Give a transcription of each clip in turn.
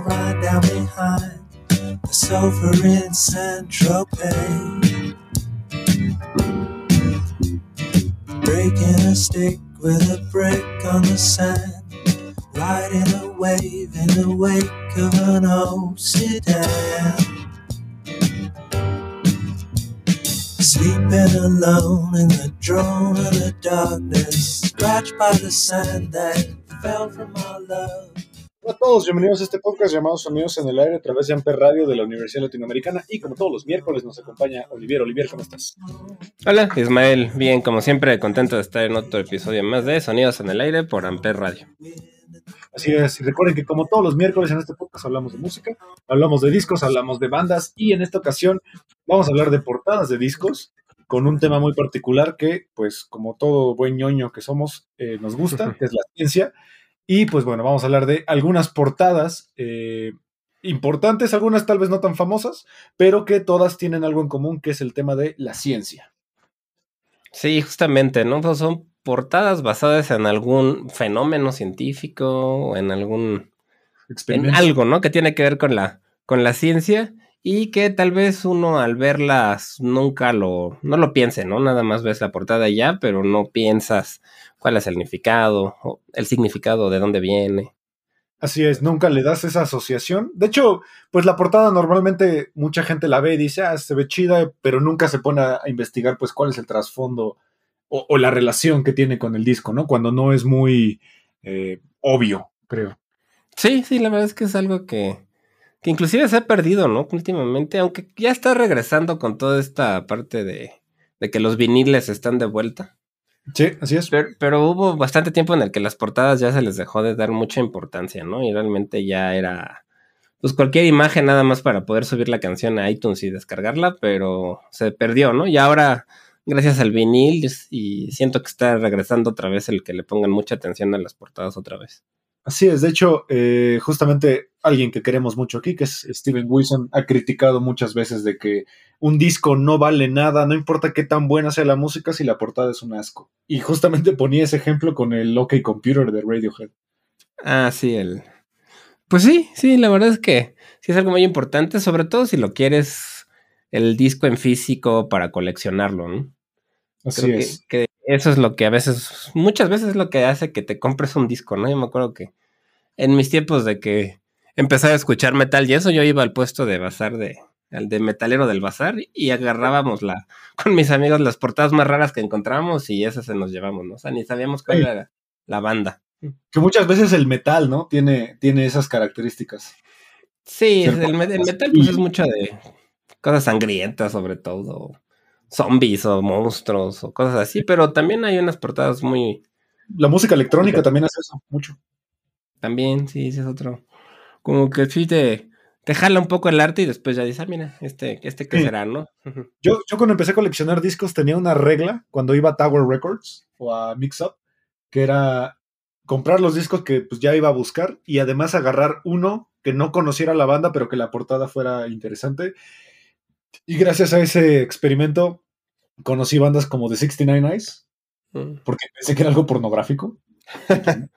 Ride down behind the sofa in Saint Tropez. Breaking a stick with a brick on the sand, riding a wave in the wake of an old sedan. Sleeping alone in the drone of the darkness, scratched by the sand that fell from our love. Hola a todos, bienvenidos a este podcast llamado Sonidos en el Aire a través de Amper Radio de la Universidad Latinoamericana y como todos los miércoles nos acompaña Olivier. Olivier, ¿cómo estás? Hola, Ismael. Bien, como siempre, contento de estar en otro episodio más de Sonidos en el Aire por Amper Radio. Así es, y recuerden que como todos los miércoles en este podcast hablamos de música, hablamos de discos, hablamos de bandas y en esta ocasión vamos a hablar de portadas de discos con un tema muy particular que, pues como todo buen ñoño que somos, eh, nos gusta, que es la ciencia. Y pues bueno, vamos a hablar de algunas portadas eh, importantes, algunas tal vez no tan famosas, pero que todas tienen algo en común, que es el tema de la ciencia. Sí, justamente, ¿no? Pues son portadas basadas en algún fenómeno científico o en algún... En algo, ¿no? Que tiene que ver con la, con la ciencia y que tal vez uno al verlas nunca lo, no lo piense, ¿no? Nada más ves la portada y ya, pero no piensas cuál es el significado, o el significado de dónde viene. Así es, nunca le das esa asociación. De hecho, pues la portada normalmente mucha gente la ve y dice, ah, se ve chida, pero nunca se pone a investigar pues cuál es el trasfondo o, o la relación que tiene con el disco, ¿no? Cuando no es muy eh, obvio, creo. Sí, sí, la verdad es que es algo que, que inclusive se ha perdido, ¿no? Últimamente, aunque ya está regresando con toda esta parte de, de que los viniles están de vuelta. Sí, así es. Pero, pero hubo bastante tiempo en el que las portadas ya se les dejó de dar mucha importancia, ¿no? Y realmente ya era, pues cualquier imagen nada más para poder subir la canción a iTunes y descargarla, pero se perdió, ¿no? Y ahora, gracias al vinil, y siento que está regresando otra vez el que le pongan mucha atención a las portadas otra vez. Así es, de hecho, eh, justamente alguien que queremos mucho aquí, que es Steven Wilson, ha criticado muchas veces de que un disco no vale nada, no importa qué tan buena sea la música si la portada es un asco. Y justamente ponía ese ejemplo con el OK Computer de Radiohead. Ah, sí, el. Pues sí, sí, la verdad es que sí es algo muy importante, sobre todo si lo quieres el disco en físico para coleccionarlo, ¿no? Así Creo es. que, que eso es lo que a veces, muchas veces es lo que hace que te compres un disco, ¿no? Yo me acuerdo que en mis tiempos de que empecé a escuchar metal y eso, yo iba al puesto de bazar de, al de metalero del bazar y agarrábamos la, con mis amigos las portadas más raras que encontramos y esas se nos llevamos, ¿no? O sea, ni sabíamos cuál Sí. era la banda. Que muchas veces el metal, ¿no? Tiene, tiene esas características. Sí, el, el metal pues es mucho de cosas sangrientas sobre todo, zombies o monstruos o cosas así, pero también hay unas portadas muy, La música electrónica también hace eso mucho. también, sí, ese es otro, como que sí te, te jala un poco el arte y después ya dices, ah, mira, este, este Sí. será, ¿no? Yo, yo cuando empecé a coleccionar discos tenía una regla cuando iba a Tower Records o a Mix Up, que era comprar los discos que pues, ya iba a buscar y además agarrar uno que no conociera la banda, pero que la portada fuera interesante. Y gracias a ese experimento conocí bandas como The 69 Eyes, Mm. porque pensé que era algo pornográfico.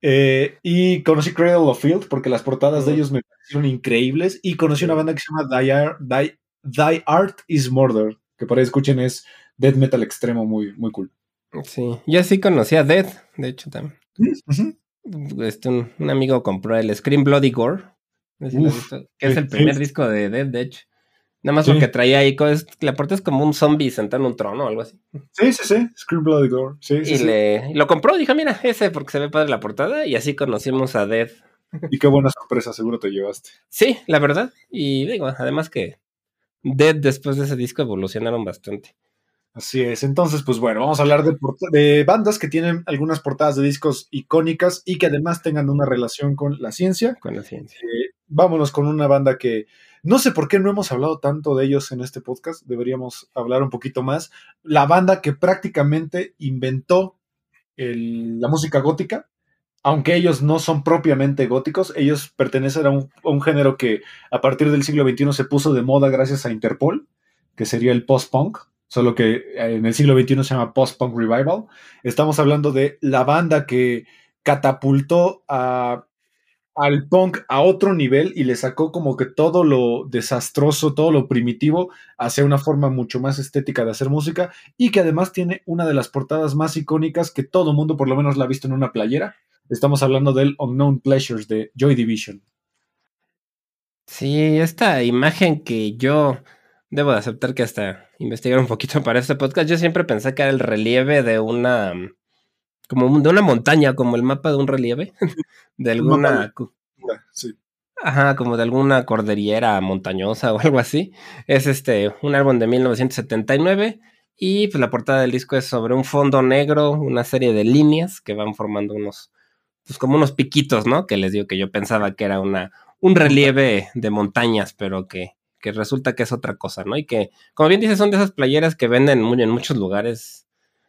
Eh, y conocí Cradle of Field porque las portadas de ellos me parecieron increíbles. Y conocí una banda que se llama Thy, Ar- Thy- Thy Art is Murder, que para que escuchen es death metal extremo muy, muy cool. Sí, yo sí conocí a Dead, de hecho también. Este, un, un amigo compró el Scream Bloody Gore, no Uf, que es el primer sí. disco de Dead, de hecho. Nada más Sí. porque traía ahí, es- la portada es como un zombie sentado en un trono o algo así. Sí, sí, sí. Scream Bloody Gore. Sí, sí, y sí. le lo compró, dijo, mira, ese porque se ve padre la portada, y así conocimos a Dead. Y qué buena sorpresa, seguro te llevaste. Sí, la verdad. Y digo, además que Dead después de ese disco evolucionaron bastante. Así es. Entonces, pues bueno, vamos a hablar de bandas que tienen algunas portadas de discos icónicas y que además tengan una relación con la ciencia. Con la ciencia. Eh, vámonos con una banda que no sé por qué no hemos hablado tanto de ellos en este podcast, deberíamos hablar un poquito más. La banda que prácticamente inventó la música gótica, aunque ellos no son propiamente góticos, ellos pertenecen a un, a un género que a partir del siglo XXI se puso de moda gracias a Interpol, que sería el post-punk, solo que en el siglo XXI se llama post-punk revival. Estamos hablando de la banda que catapultó a al punk a otro nivel y le sacó como que todo lo desastroso, todo lo primitivo hacia una forma mucho más estética de hacer música y que además tiene una de las portadas más icónicas que todo mundo por lo menos la ha visto en una playera. Estamos hablando del Unknown Pleasures de Joy Division. Sí, esta imagen que yo debo de aceptar que hasta investigar un poquito para este podcast, yo siempre pensé que era el relieve de una como de una montaña, como el mapa de un relieve, de alguna Sí. Ajá, como de alguna cordillera montañosa o algo así. Es este, un álbum de 1979 y pues la portada del disco es sobre un fondo negro, una serie de líneas que van formando unos, pues como unos piquitos, ¿no? Que les digo que yo pensaba que era una, un relieve de montañas, pero que, que resulta que es otra cosa, ¿no? Y que, como bien dices, son de esas playeras que venden muy, en muchos lugares,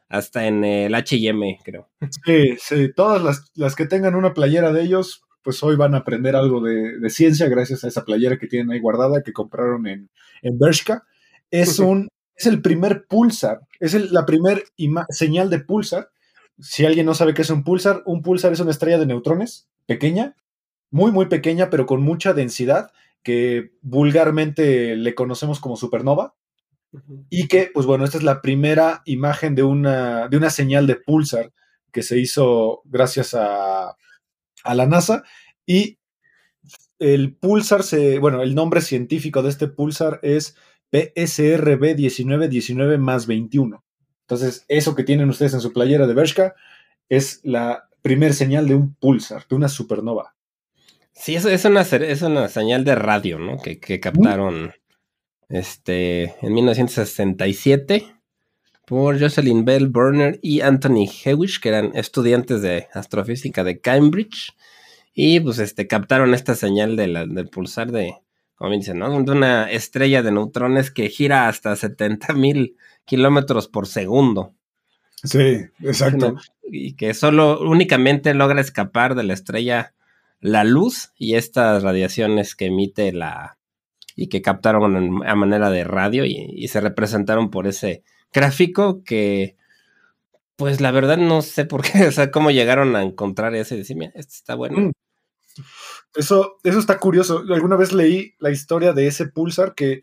hasta en el H&M, creo. Sí, sí, todas las, las que tengan una playera de ellos, pues hoy van a aprender algo de, de ciencia gracias a esa playera que tienen ahí guardada que compraron en, en Bershka. Es un, es el primer pulsar, es el- la primer señal de pulsar. Si alguien no sabe qué es un pulsar, un pulsar es una estrella de neutrones pequeña, muy, muy pequeña, pero con mucha densidad, que vulgarmente le conocemos como supernova. Y que, pues bueno, esta es la primera imagen de una, de una señal de pulsar que se hizo gracias a, a la NASA. Y el pulsar se, bueno, el nombre científico de este pulsar es PSRB 1919 más 21. Entonces, eso que tienen ustedes en su playera de Bershka es la primer señal de un pulsar, de una supernova. Sí, eso es una, es una señal de radio, ¿no? Que, que captaron este, en 1967 por Jocelyn Bell Burner y Anthony Hewish, que eran estudiantes de astrofísica de Cambridge. Y pues este, captaron esta señal de la- del pulsar de, como dicen, ¿no? De una estrella de neutrones que gira hasta 70 mil kilómetros por segundo. Sí, exacto. Y que solo únicamente logra escapar de la estrella la luz y estas radiaciones que emite la y que captaron a manera de radio y, se representaron por ese gráfico que pues la verdad no sé por qué, o sea, cómo llegaron a encontrar ese y mira, este está bueno. Mm. Eso, eso está curioso. Alguna vez leí la historia de ese pulsar que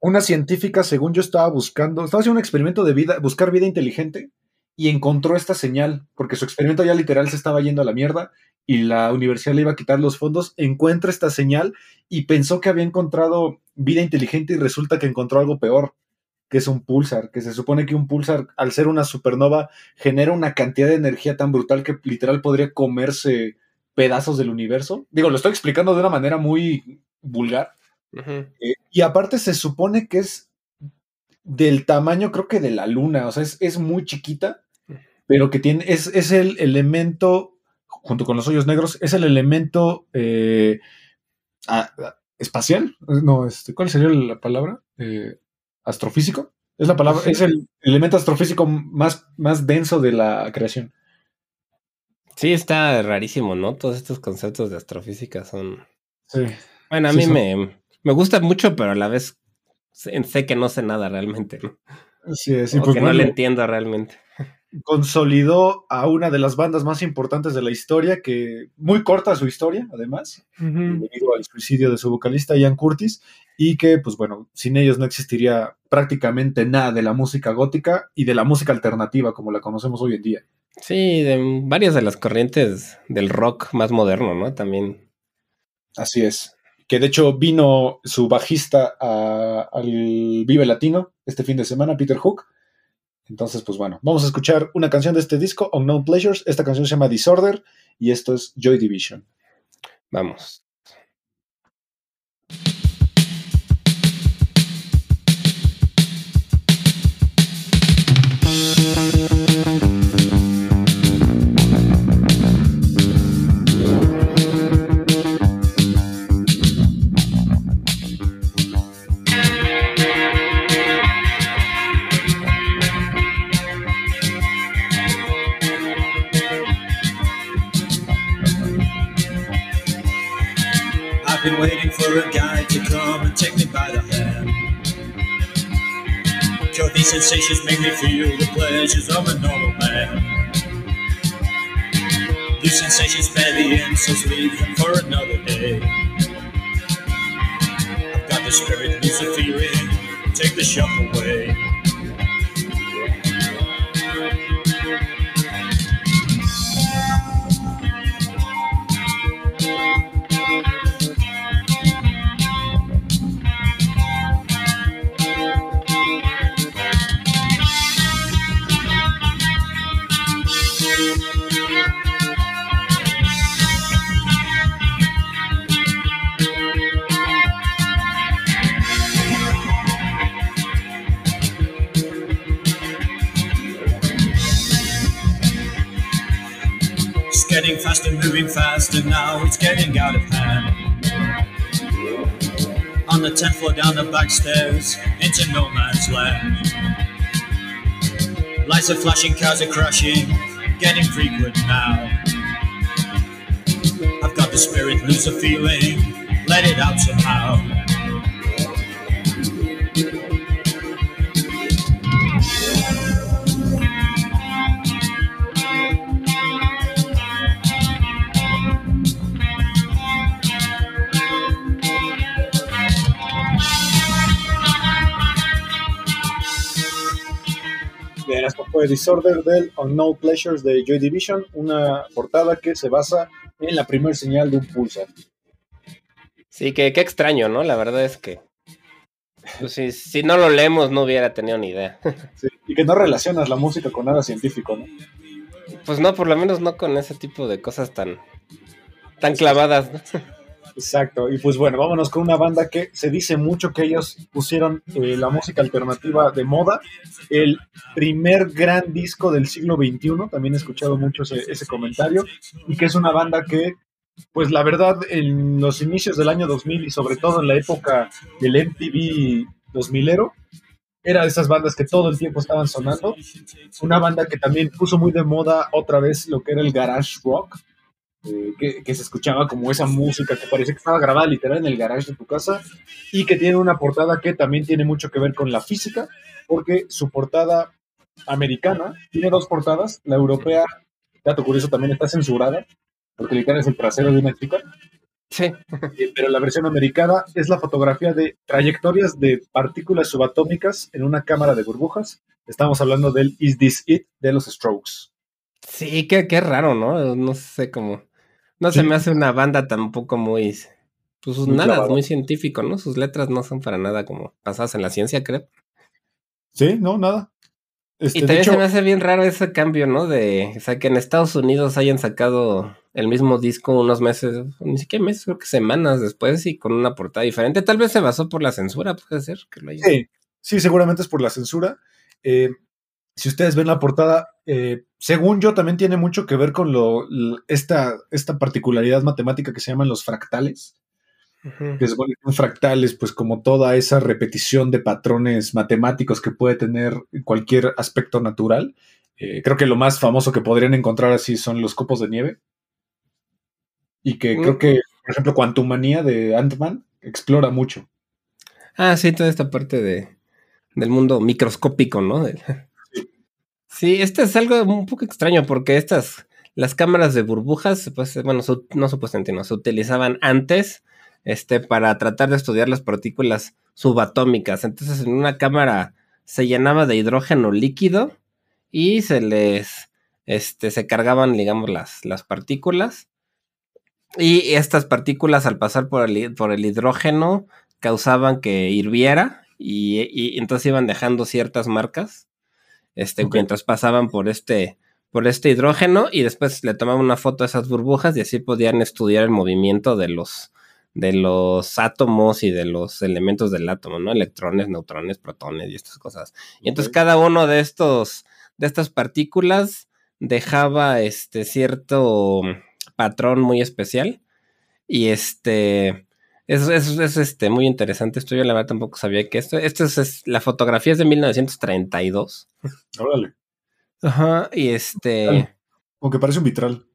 una científica, según yo estaba buscando, estaba haciendo un experimento de vida, buscar vida inteligente y encontró esta señal, porque su experimento ya literal se estaba yendo a la mierda y la universidad le iba a quitar los fondos, encuentra esta señal y pensó que había encontrado vida inteligente y resulta que encontró algo peor, que es un pulsar, que se supone que un pulsar, al ser una supernova, genera una cantidad de energía tan brutal que literal podría comerse pedazos del universo. Digo, lo estoy explicando de una manera muy vulgar. Eh, y aparte se supone que es del tamaño, creo que de la luna, o sea, es, es muy chiquita, pero que tiene, es, es el elemento, junto con los hoyos negros, es el elemento eh, a- a- espacial. No, este, ¿cuál sería la palabra? Eh, astrofísico. Es la palabra, es el elemento astrofísico más, más denso de la creación. Sí, está rarísimo, ¿no? Todos estos conceptos de astrofísica son... Sí. Bueno, a Sí, mí son- me, me gusta mucho, pero a la vez sé, sé que no sé nada realmente, ¿no? Sí, sí, O pues que no le entiendo realmente. Consolidó a una de las bandas más importantes de la historia, que muy corta su historia, además, debido al suicidio de su vocalista Ian Curtis, y que, pues bueno, sin ellos no existiría prácticamente nada de la música gótica y de la música alternativa como la conocemos hoy en día. Sí, de varias de las corrientes del rock más moderno, ¿no? También. Así es. Que de hecho vino su bajista al Vive Latino este fin de semana, Peter Hook. Entonces, pues bueno, vamos a escuchar una canción de este disco, Unknown Pleasures. Esta canción se llama Disorder y esto es Joy Division. Vamos. For a guy to come and take me by the hand. Sure, these sensations make me feel the pleasures of a normal man. These sensations the insults, leave them for another day. I've got the spirit, lose the feeling, take the shock away. Getting faster, moving faster now, it's getting out of hand. On the 10th floor down the back stairs, into no man's land. Lights are flashing, cars are crashing, getting frequent now. I've got the spirit, lose the feeling, let it out somehow. Fue Disorder del Unknown Pleasures de Joy Division, una portada que se basa en la primer señal de un pulsar. Sí, que qué extraño, ¿no? La verdad es que. Pues, si, si no lo leemos, no hubiera tenido ni idea. Sí, y que no relacionas la música con nada científico, ¿no? Pues no, por lo menos no con ese tipo de cosas tan, tan clavadas, ¿no? Exacto, y pues bueno, vámonos con una banda que se dice mucho que ellos pusieron eh, la música alternativa de moda, el primer gran disco del siglo XXI, también he escuchado mucho ese, comentario, y que es una banda que, pues la verdad, en los inicios del año 2000 y sobre todo en la época del MTV 2000ero, era de esas bandas que todo el tiempo estaban sonando, una banda que también puso muy de moda otra vez lo que era el garage rock, eh, que, que se escuchaba como esa música que parecía que estaba grabada literal en el garage de tu casa y que tiene una portada que también tiene mucho que ver con la física, porque su portada americana tiene dos portadas, la europea, dato curioso, también está censurada, porque literal es el trasero de una chica, Sí. eh, pero la versión americana es la fotografía de trayectorias de partículas subatómicas en una cámara de burbujas. Estamos hablando del Is This It de los Strokes. Sí, qué, qué raro, ¿no? No sé cómo. No se me hace una banda tampoco muy. Pues Muy nada, clavada. muy científico, ¿no? Sus letras no son para nada como basadas en la ciencia, creo. Sí, no, nada. Este, Y también hecho, se me hace bien raro ese cambio, ¿no? De, o sea, que en Estados Unidos hayan sacado el mismo disco unos meses, ni siquiera meses, creo que semanas después y con una portada diferente. Tal vez se basó por la censura, puede ser que lo haya. Sí, sí, seguramente es por la censura. Eh, si ustedes ven la portada, eh, según yo, también tiene mucho que ver con lo, esta, esta particularidad matemática que se llaman los fractales. Que se supone que un fractal es pues como toda esa repetición de patrones matemáticos que puede tener cualquier aspecto natural. Eh, creo que lo más famoso que podrían encontrar así son los copos de nieve. Y que creo Mm. que, por ejemplo, Quantumania de Ant-Man explora mucho. Ah, sí, toda esta parte de, del mundo microscópico, ¿no? Sí, esto es algo un poco extraño porque estas, las cámaras de burbujas, pues, bueno, no supuestamente, no, se utilizaban antes este, para tratar de estudiar las partículas subatómicas. Entonces, en una cámara se llenaba de hidrógeno líquido y se les, este, se cargaban, digamos, las, las partículas. Y estas partículas, al pasar por el, por el hidrógeno, causaban que hirviera y, y entonces iban dejando ciertas marcas este, mientras pasaban por este, por este hidrógeno y después le tomaban una foto a esas burbujas y así podían estudiar el movimiento de los, de los átomos y de los elementos del átomo, ¿no? Electrones, neutrones, protones y estas cosas. Y entonces cada uno de estos, de estas partículas dejaba este cierto patrón muy especial. Y este. Es, es, es, este, muy interesante esto. Yo la verdad tampoco sabía que esto. Esto es, es- la fotografía es de 1932. Órale. Ajá. Y este. Como que parece un vitral.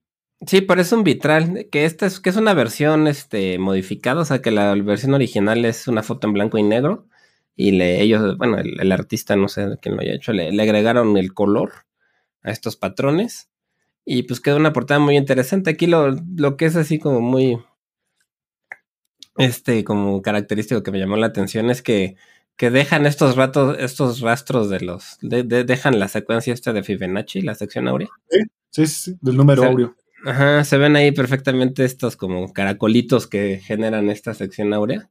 Sí, parece un vitral, que esta es, que es una versión este, modificada, o sea que la versión original es una foto en blanco y negro, y le, ellos, bueno, el, artista, no sé quién lo haya hecho, le, agregaron el color a estos patrones, y pues queda una portada muy interesante. Aquí lo, lo que es así como muy, este, como característico que me llamó la atención es que, que dejan estos ratos, estos rastros de los, de, dejan la secuencia esta de Fibonacci, la sección áurea. Sí, sí, sí, del número áureo. Ajá, se ven ahí perfectamente estos como caracolitos que generan esta sección áurea.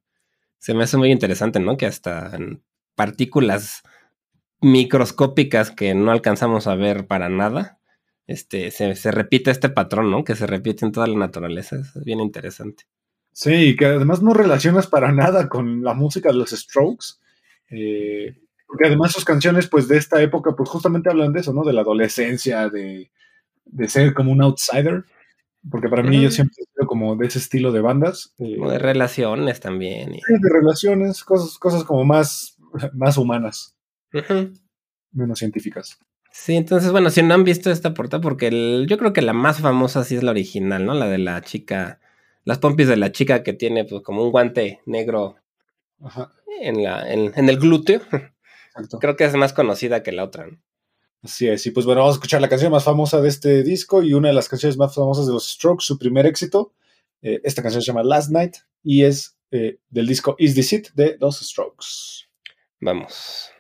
Se me hace muy interesante, ¿no? Que hasta partículas microscópicas que no alcanzamos a ver para nada, este, se, repite este patrón, ¿no? Que se repite en toda la naturaleza. Es bien interesante. Sí, que además no relacionas para nada con la música de los Strokes. Eh, porque además sus canciones, pues, de esta época, pues justamente hablan de eso, ¿no? De la adolescencia, de, de ser como un outsider, porque para mí yo siempre he sido como de ese estilo de bandas. Eh, de relaciones también. Sí, de relaciones, cosas, cosas como más, más humanas, menos científicas. Sí, entonces, bueno, si no han visto esta portada, porque yo creo que la más famosa sí es la original, ¿no? La de la chica, las pompis de la chica que tiene pues como un guante negro En, la, en, en el glúteo. Creo que es más conocida que la otra, ¿no? Así es, y pues bueno, vamos a escuchar la canción más famosa de este disco y una de las canciones más famosas de los Strokes, su primer éxito. Eh, esta canción se llama Last Night y es eh, del disco Is This It de los Strokes. Vamos.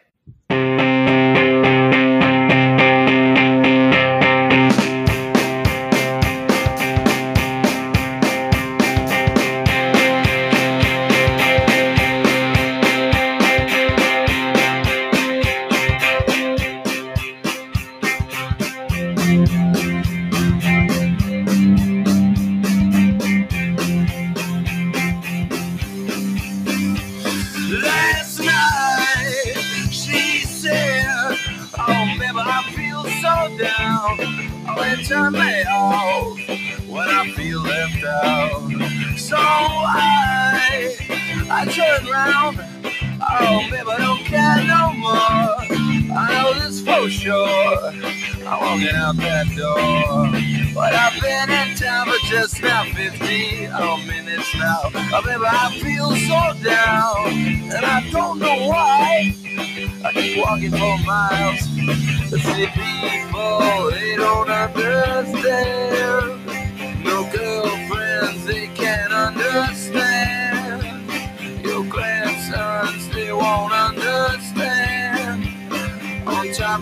Walking out that door. But I've been in town for just now 15 oh, minutes now. Oh, baby, I feel so down. And I don't know why. I keep walking for miles. The city people, they don't understand. No girlfriends, they can't understand.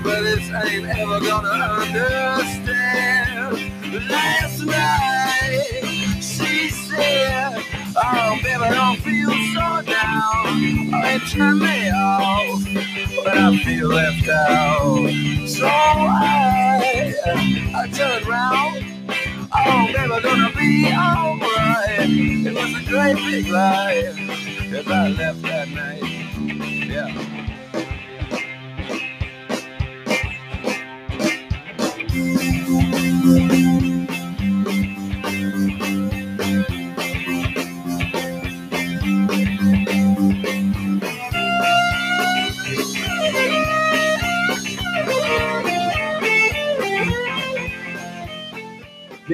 This, I ain't ever gonna understand. Last night, she said, Oh, baby, don't feel so down. They turn me off, but I feel left out. So I, I turn around. Oh, baby, gonna be alright. It was a great big lie if I left that night. Yeah.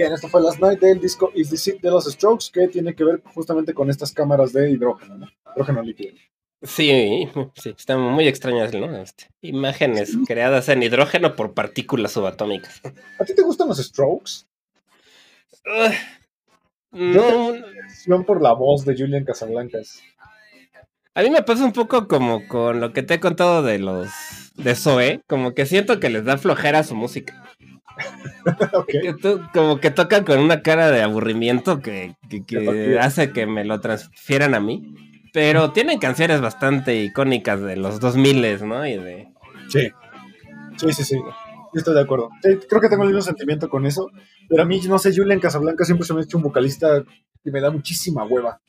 Bien, esto fue Last Night del disco Is This It de los Strokes, que tiene que ver justamente con estas cámaras de hidrógeno, ¿no? Hidrógeno líquido. Sí, sí, están muy extrañas, ¿no? Este, imágenes creadas en hidrógeno por partículas subatómicas. ¿A ti te gustan los Strokes? no. por la voz de Julian Casablancas. A mí me pasa un poco como con lo que te he contado de los de Zoe, como que siento que les da flojera su música. como que tocan con una cara de aburrimiento que, hace que me lo transfieran a mí. Pero tienen canciones bastante icónicas de los 2000, ¿no? Y de... Sí, sí, sí, sí. Estoy de acuerdo. creo que tengo el mismo sentimiento con eso. Pero a mí, no sé, Julian Casablanca siempre se me ha hecho un vocalista que me da muchísima hueva.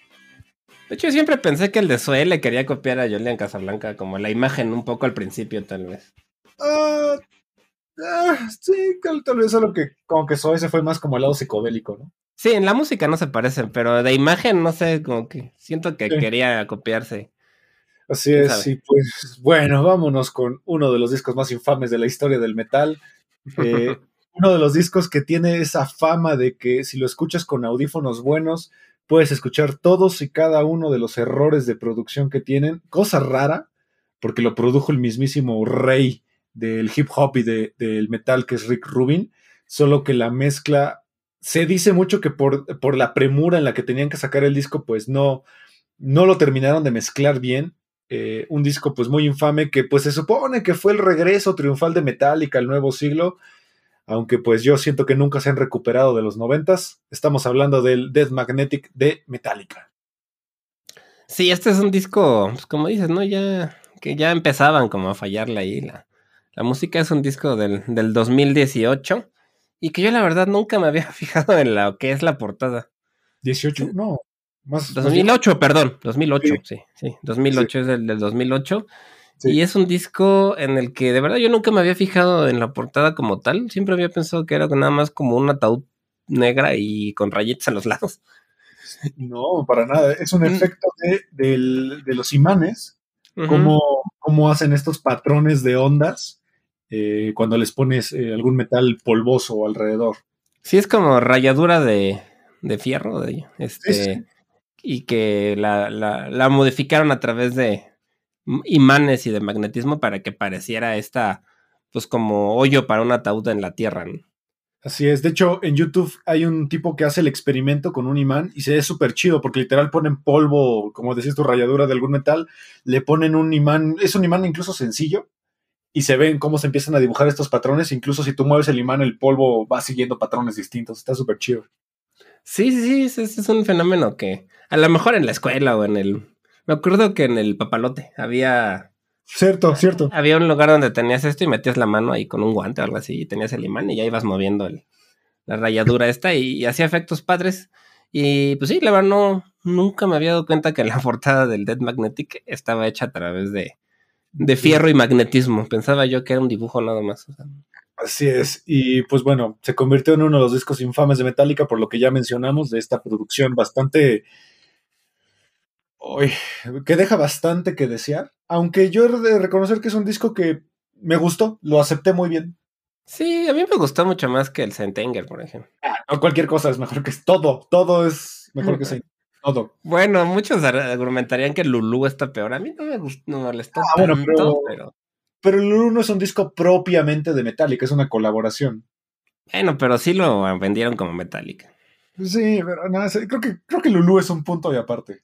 De hecho, yo siempre pensé que el de Zoe le quería copiar a Julian Casablanca, como la imagen un poco al principio, tal vez. Ah, Ah, sí, tal, vez solo que como que se fue más como el lado psicodélico, ¿no? Sí, en la música no se parecen, pero de imagen no sé, como que siento que quería copiarse. Así es, y pues bueno, vámonos con uno de los discos más infames de la historia del metal. Eh, uno de los discos que tiene esa fama de que si lo escuchas con audífonos buenos, puedes escuchar todos y cada uno de los errores de producción que tienen. Cosa rara, porque lo produjo el mismísimo rey del hip hop y de- del metal, que es Rick Rubin, solo que la mezcla, se dice mucho que por, por la premura en la que tenían que sacar el disco, pues no, no lo terminaron de mezclar bien. Eh, un disco pues muy infame que pues se supone que fue el regreso triunfal de Metallica al nuevo siglo, aunque pues yo siento que nunca se han recuperado de los noventas. Estamos hablando del Death Magnetic de Metallica. Sí, este es un disco, pues como dices, ¿no? Ya que ya empezaban como a fallarle ahí. La, la música es un disco del, del 2018 y que yo la verdad nunca me había fijado en lo que es la portada. 18, no, más. más 2008, perdón, 2008, sí, sí, 2008 es el del 2008. Sí. Y es un disco en el que de verdad yo nunca me había fijado en la portada como tal. Siempre había pensado que era nada más como un ataúd negra y con rayitas a los lados. No, para nada. Es un Mm. efecto de, del- de los imanes, cómo, cómo hacen estos patrones de ondas eh, cuando les pones eh, algún metal polvoso alrededor. Sí, es como rayadura de, de fierro, de, este, Sí, sí. y que la, la, la modificaron a través de imanes y de magnetismo para que pareciera esta, pues como hoyo para un ataúd en la tierra. ¿no? Así es. De hecho, en YouTube hay un tipo que hace el experimento con un imán y se ve súper chido porque literal ponen polvo, como decías tu rayadura de algún metal, le ponen un imán, es un imán incluso sencillo y se ven cómo se empiezan a dibujar estos patrones. Incluso si tú mueves el imán, el polvo va siguiendo patrones distintos. Está súper chido. Sí, sí, sí, ese es un fenómeno que a lo mejor en la escuela o en el... Me acuerdo que en el papalote había, Cierto, cierto. había un lugar donde tenías esto y metías la mano ahí con un guante o algo así y tenías el imán y ya ibas moviendo el- la rayadura esta y, y hacía efectos padres. Y pues sí, la verdad no, nunca me había dado cuenta que la portada del Dead Magnetic estaba hecha a través de, de fierro y magnetismo. Pensaba yo que era un dibujo nada más. o sea. Así es. Y pues bueno, se convirtió en uno de los discos infames de Metallica, por lo que ya mencionamos, de esta producción bastante. Uy, que deja bastante que desear. Aunque yo he de reconocer que es un disco que me gustó, lo acepté muy bien. Sí, a mí me gustó mucho más que el Sentenger, por ejemplo. No cualquier cosa es mejor que todo. Todo es mejor que ese. Todo. Bueno, muchos ar- argumentarían que Lulu está peor. A mí no me gustó, no me molestó Ah, bueno, pero- pero... Pero el Lulu no es un disco propiamente de Metallica, es una colaboración. Bueno, pero sí lo vendieron como Metallica. Sí, pero nada, creo que, creo que Lulu es un punto y aparte.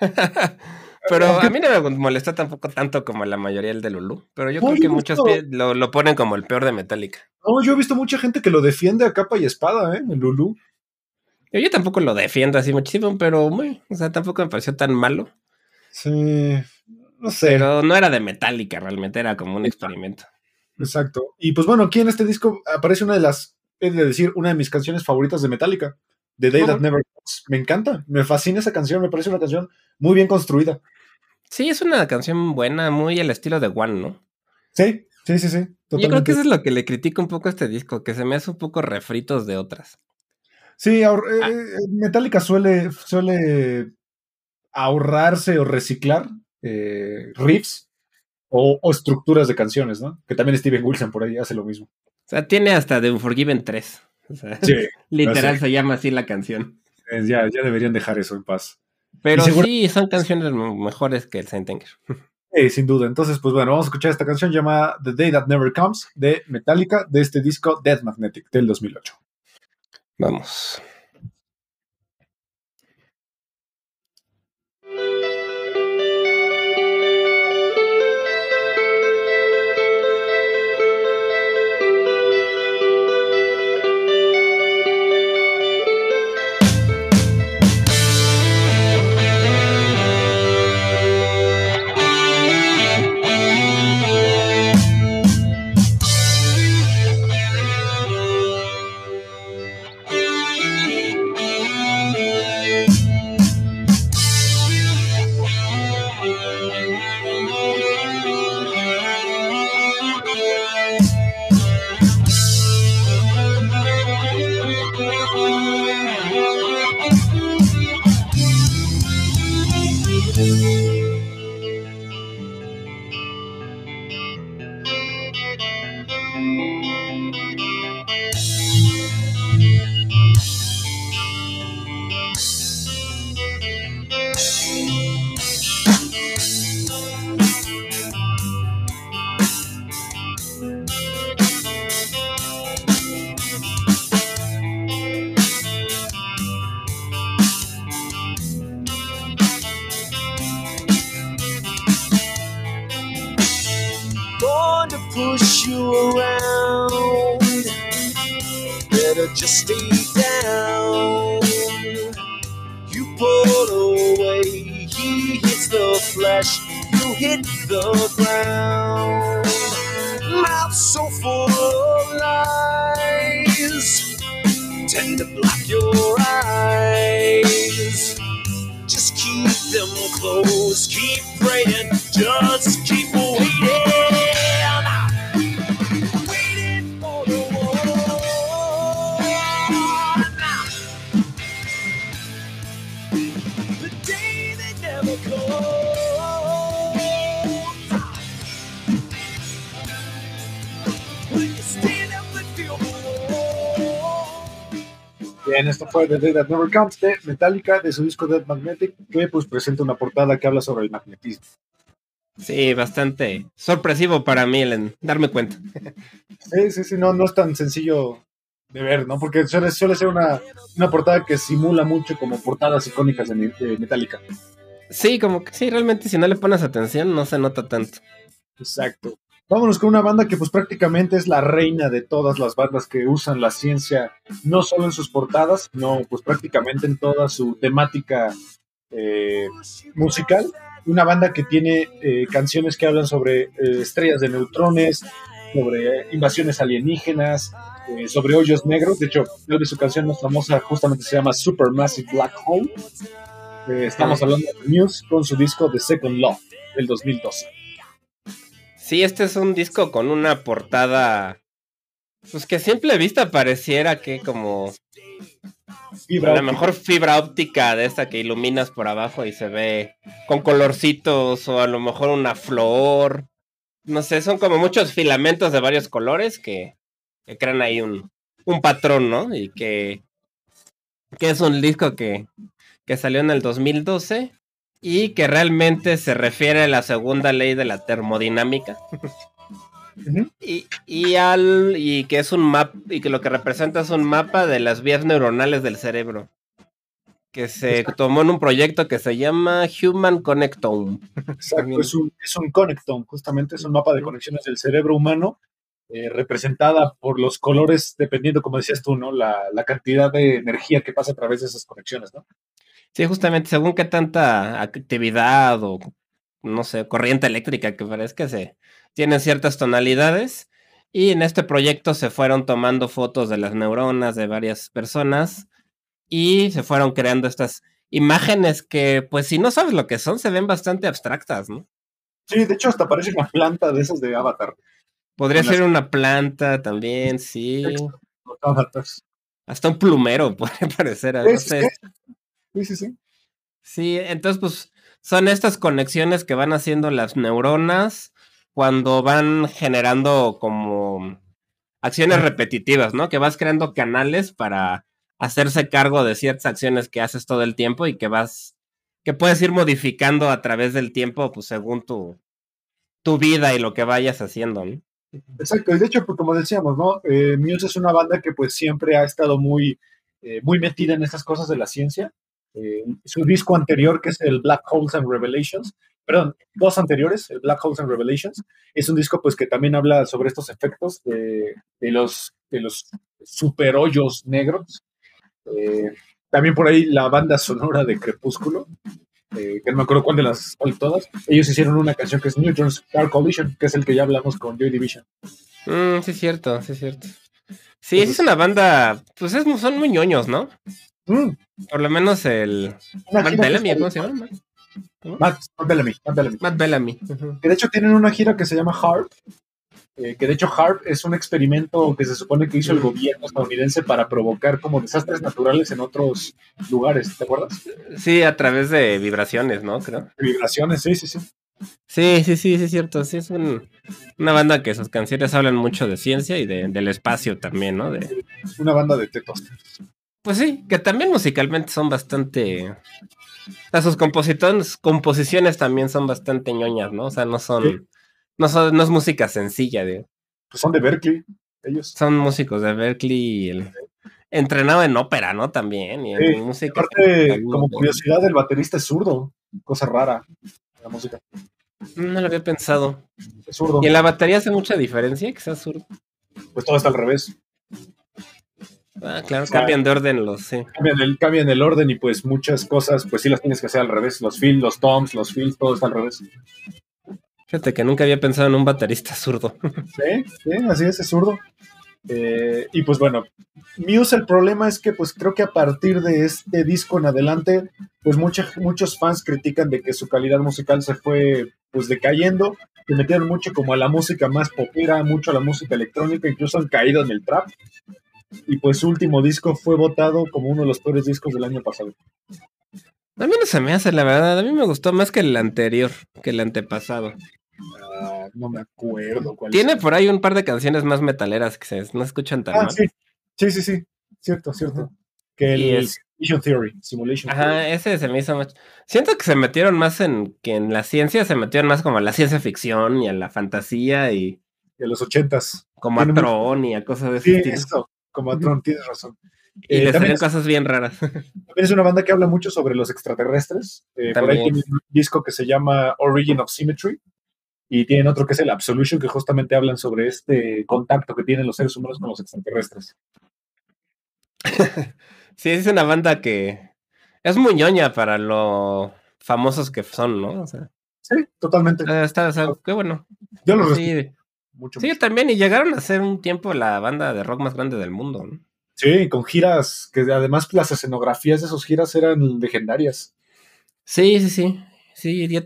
pero Aunque- a mí no me molestó tampoco tanto como la mayoría el de Lulu. Pero yo creo que muchos lo, lo ponen como el peor de Metallica. No, yo he visto mucha gente que lo defiende a capa y espada, ¿eh? El Lulu. Yo, tampoco lo defiendo así muchísimo, pero muy, o sea, tampoco me pareció tan malo. Sí, no sé. Pero no era de Metallica, realmente era como un experimento. Exacto. Y pues bueno, aquí en este disco aparece una de las, es de decir, una de mis canciones favoritas de Metallica, The Day That. Never Comes. Me encanta, me fascina esa canción, me parece una canción muy bien construida. Sí, es una canción buena, muy al estilo de One, ¿no? Sí, sí, sí, sí. Yo creo que eso es lo que le critico un poco a este disco, que se me hace un poco refritos de otras. Sí, ahor- eh, Ah. eh, Metallica suele, suele ahorrarse o reciclar eh, riffs o, o estructuras de canciones, ¿no? Que también Steven Wilson por ahí hace lo mismo. O sea, tiene hasta The Unforgiven 3. O sea, Sí, literal sí. se llama así la canción. eh, ya, ya deberían dejar eso en paz. Pero seguro- sí, son canciones mejores que el Sentenger. Eh, sin duda. Entonces, pues bueno, vamos a escuchar esta canción llamada The Day That Never Comes de Metallica de este disco Death Magnetic del 2008. Vamos. Fue The Day That Never Comes de Metallica, de su disco Dead Magnetic, que pues presenta una portada que habla sobre el magnetismo. Sí, bastante sorpresivo para mí el darme cuenta. Sí, sí, sí, no, no es tan sencillo de ver, ¿no? Porque suele, suele ser una, una portada que simula mucho como portadas icónicas de, de Metallica. Sí, como que sí, realmente si no le pones atención no se nota tanto. Exacto. Vámonos con una banda que pues prácticamente es la reina de todas las bandas que usan la ciencia, no solo en sus portadas, sino pues prácticamente en toda su temática eh, musical. Una banda que tiene eh, canciones que hablan sobre eh, estrellas de neutrones, sobre invasiones alienígenas, eh, sobre hoyos negros. De hecho, de su canción más famosa justamente se llama Supermassive Black Hole. Estamos hablando de Muse con su disco The Second Law del 2012. Sí, este es un disco con una portada. Pues que a simple vista pareciera que como Fibra la óptica. mejor fibra óptica de esta que iluminas por abajo y se ve con colorcitos o a lo mejor una flor. No sé, son como muchos filamentos de varios colores que, que crean ahí un, un patrón, ¿no? Y que, que es un disco que, que salió en el 2012 y que realmente se refiere a la segunda ley de la termodinámica. Y, y al y que es un map y que lo que representa es un mapa de las vías neuronales del cerebro que se tomó en un proyecto que se llama Human Connectome. Exacto, es un, es un connectome, justamente es un mapa de conexiones del cerebro humano, eh, representada por los colores, dependiendo, como decías tú, ¿no? La, la cantidad de energía que pasa a través de esas conexiones, ¿no? Sí, justamente según qué tanta actividad o no sé, corriente eléctrica que parezca se tienen ciertas tonalidades y en este proyecto se fueron tomando fotos de las neuronas de varias personas y se fueron creando estas imágenes que pues si no sabes lo que son se ven bastante abstractas, ¿no? Sí, de hecho hasta parece una planta de esas de Avatar. Podría las- ser una planta también, sí. los avatars. Hasta un plumero podría parecer. no Sí, sé. Sí, sí, sí. Sí, entonces pues son estas conexiones que van haciendo las neuronas cuando van generando como acciones repetitivas, ¿no? Que vas creando canales para hacerse cargo de ciertas acciones que haces todo el tiempo y que vas, que puedes ir modificando a través del tiempo, pues según tu, tu vida y lo que vayas haciendo, ¿no? Exacto, y de hecho, pues, como decíamos, ¿no? Eh, Muse es una banda que pues siempre ha estado muy, eh, muy metida en estas cosas de la ciencia. Eh, su disco anterior, que es el Black Holes and Revelations, perdón, dos anteriores, el Black Holes and Revelations, es un disco pues que también habla sobre estos efectos de, de los, de los super hoyos negros. Eh, también por ahí la banda sonora de Crepúsculo, eh, que no me acuerdo cuál de las cuál todas, ellos hicieron una canción que es Newton's Dark Collision, que es el que ya hablamos con Joy Division. Mm, sí, es cierto, sí, es cierto. Sí, es una banda, pues es, son muy ñoños, ¿no? Mm, Por lo menos el Matt Bellamy, ¿cómo se llama? Matt, Matt Bellamy, Matt Bellamy. Matt Bellamy. Que de hecho tienen una gira que se llama HARP, eh, que de hecho HARP es un experimento que se supone que hizo el gobierno estadounidense para provocar como desastres naturales en otros lugares, ¿te acuerdas? Sí, a través de vibraciones, ¿no? Creo. Vibraciones, sí, sí, sí. Sí, sí, sí, sí, es cierto. Sí, es un- una banda que sus canciones hablan mucho de ciencia y de- del espacio también, ¿no? De, Una banda de tetos. Pues sí, que también musicalmente son bastante. O sea, sus compositores, composiciones también son bastante ñoñas, ¿no? O sea, no son. Sí. No, son, no es música sencilla, de, Pues son de Berkeley, ellos. son músicos de Berkeley y el, entrenado en ópera, ¿no? También, y en Sí, música. Aparte, como curiosidad, el baterista es zurdo, cosa rara, la música. No lo había pensado. es zurdo. ¿Y en la batería hace mucha diferencia que sea zurdo? Pues todo está al revés. Ah, claro, O sea, cambian de orden los, sí. Cambian el, cambian el orden y pues muchas cosas, pues sí las tienes que hacer al revés. Los fills, los toms, los fills, todo está al revés. Fíjate que nunca había pensado en un baterista zurdo. Sí, sí, así es, es zurdo. Eh, y pues bueno, Muse el problema es que pues creo que a partir de este disco en adelante, pues mucha- muchos fans critican de que su calidad musical se fue pues decayendo, que metieron mucho como a la música más popera, mucho a la música electrónica, incluso han caído en el trap. Y pues su último disco fue votado como uno de los peores discos del año pasado. A mí no se me hace, la verdad. A mí me gustó más que el anterior, que el antepasado. Ah, no me acuerdo cuál Tiene es. por ahí un par de canciones más metaleras que se no escuchan tan Ah, mal. sí. sí, sí, sí, cierto, cierto. Que Y el es- Simulation Theory. Simulation Theory. Ajá, ese se me hizo más. Siento que se metieron más en que en la ciencia se metieron más como a la ciencia ficción y a la fantasía y de los ochentas. como a Tron y a cosas de ese Sí, estilo. eso, como a Tron, tienes razón. Y Eh, le también, salían es, cosas bien raras. también es una banda que habla mucho sobre los extraterrestres. Eh, por ahí También. tiene un disco que se llama Origin of Symmetry. Y tienen otro que es el Absolution, que justamente hablan sobre este contacto que tienen los seres humanos con los extraterrestres. sí, es una banda que es muy ñoña para lo famosos que son, ¿no? O sea, Sí, totalmente. eh, está, o sea, qué bueno. Yo los respeto Sí, mucho. sí, mucho. también. Y llegaron a ser un tiempo la banda de rock más grande del mundo. ¿no? Sí, con giras, que además las escenografías de esos giras eran legendarias. Sí, sí, sí. Sí, ya,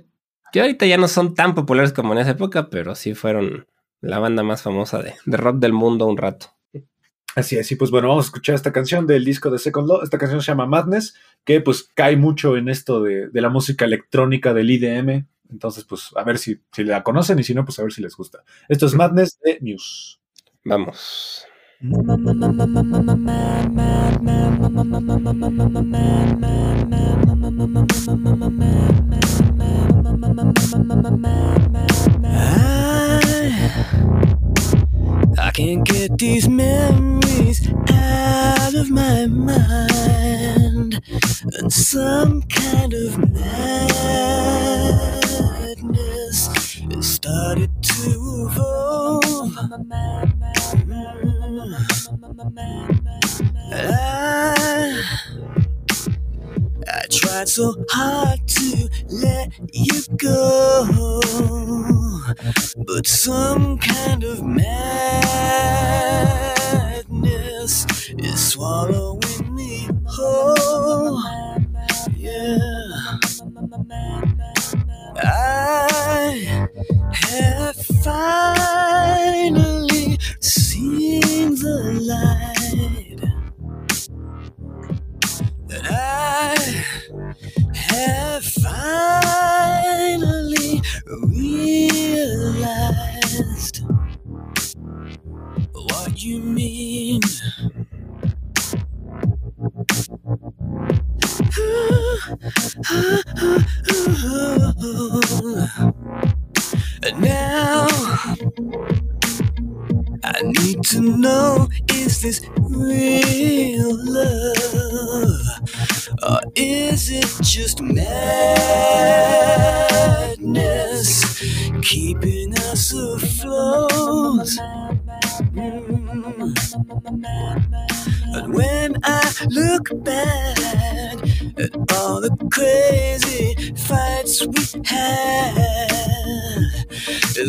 ya ahorita ya no son tan populares como en esa época, pero sí fueron la banda más famosa de, de rock del mundo un rato. Así es, y pues bueno, vamos a escuchar esta canción del disco de Second Law. Esta canción se llama Madness, que pues cae mucho en esto de, de la música electrónica del IDM. Entonces, pues a ver si, si la conocen y si no, pues a ver si les gusta. Esto es Madness de Muse. Vamos. I can't get these memories out of my mind. And some kind of madness has started to evolve. I, I tried so hard to let you go, but some kind of madness is swallowing me whole.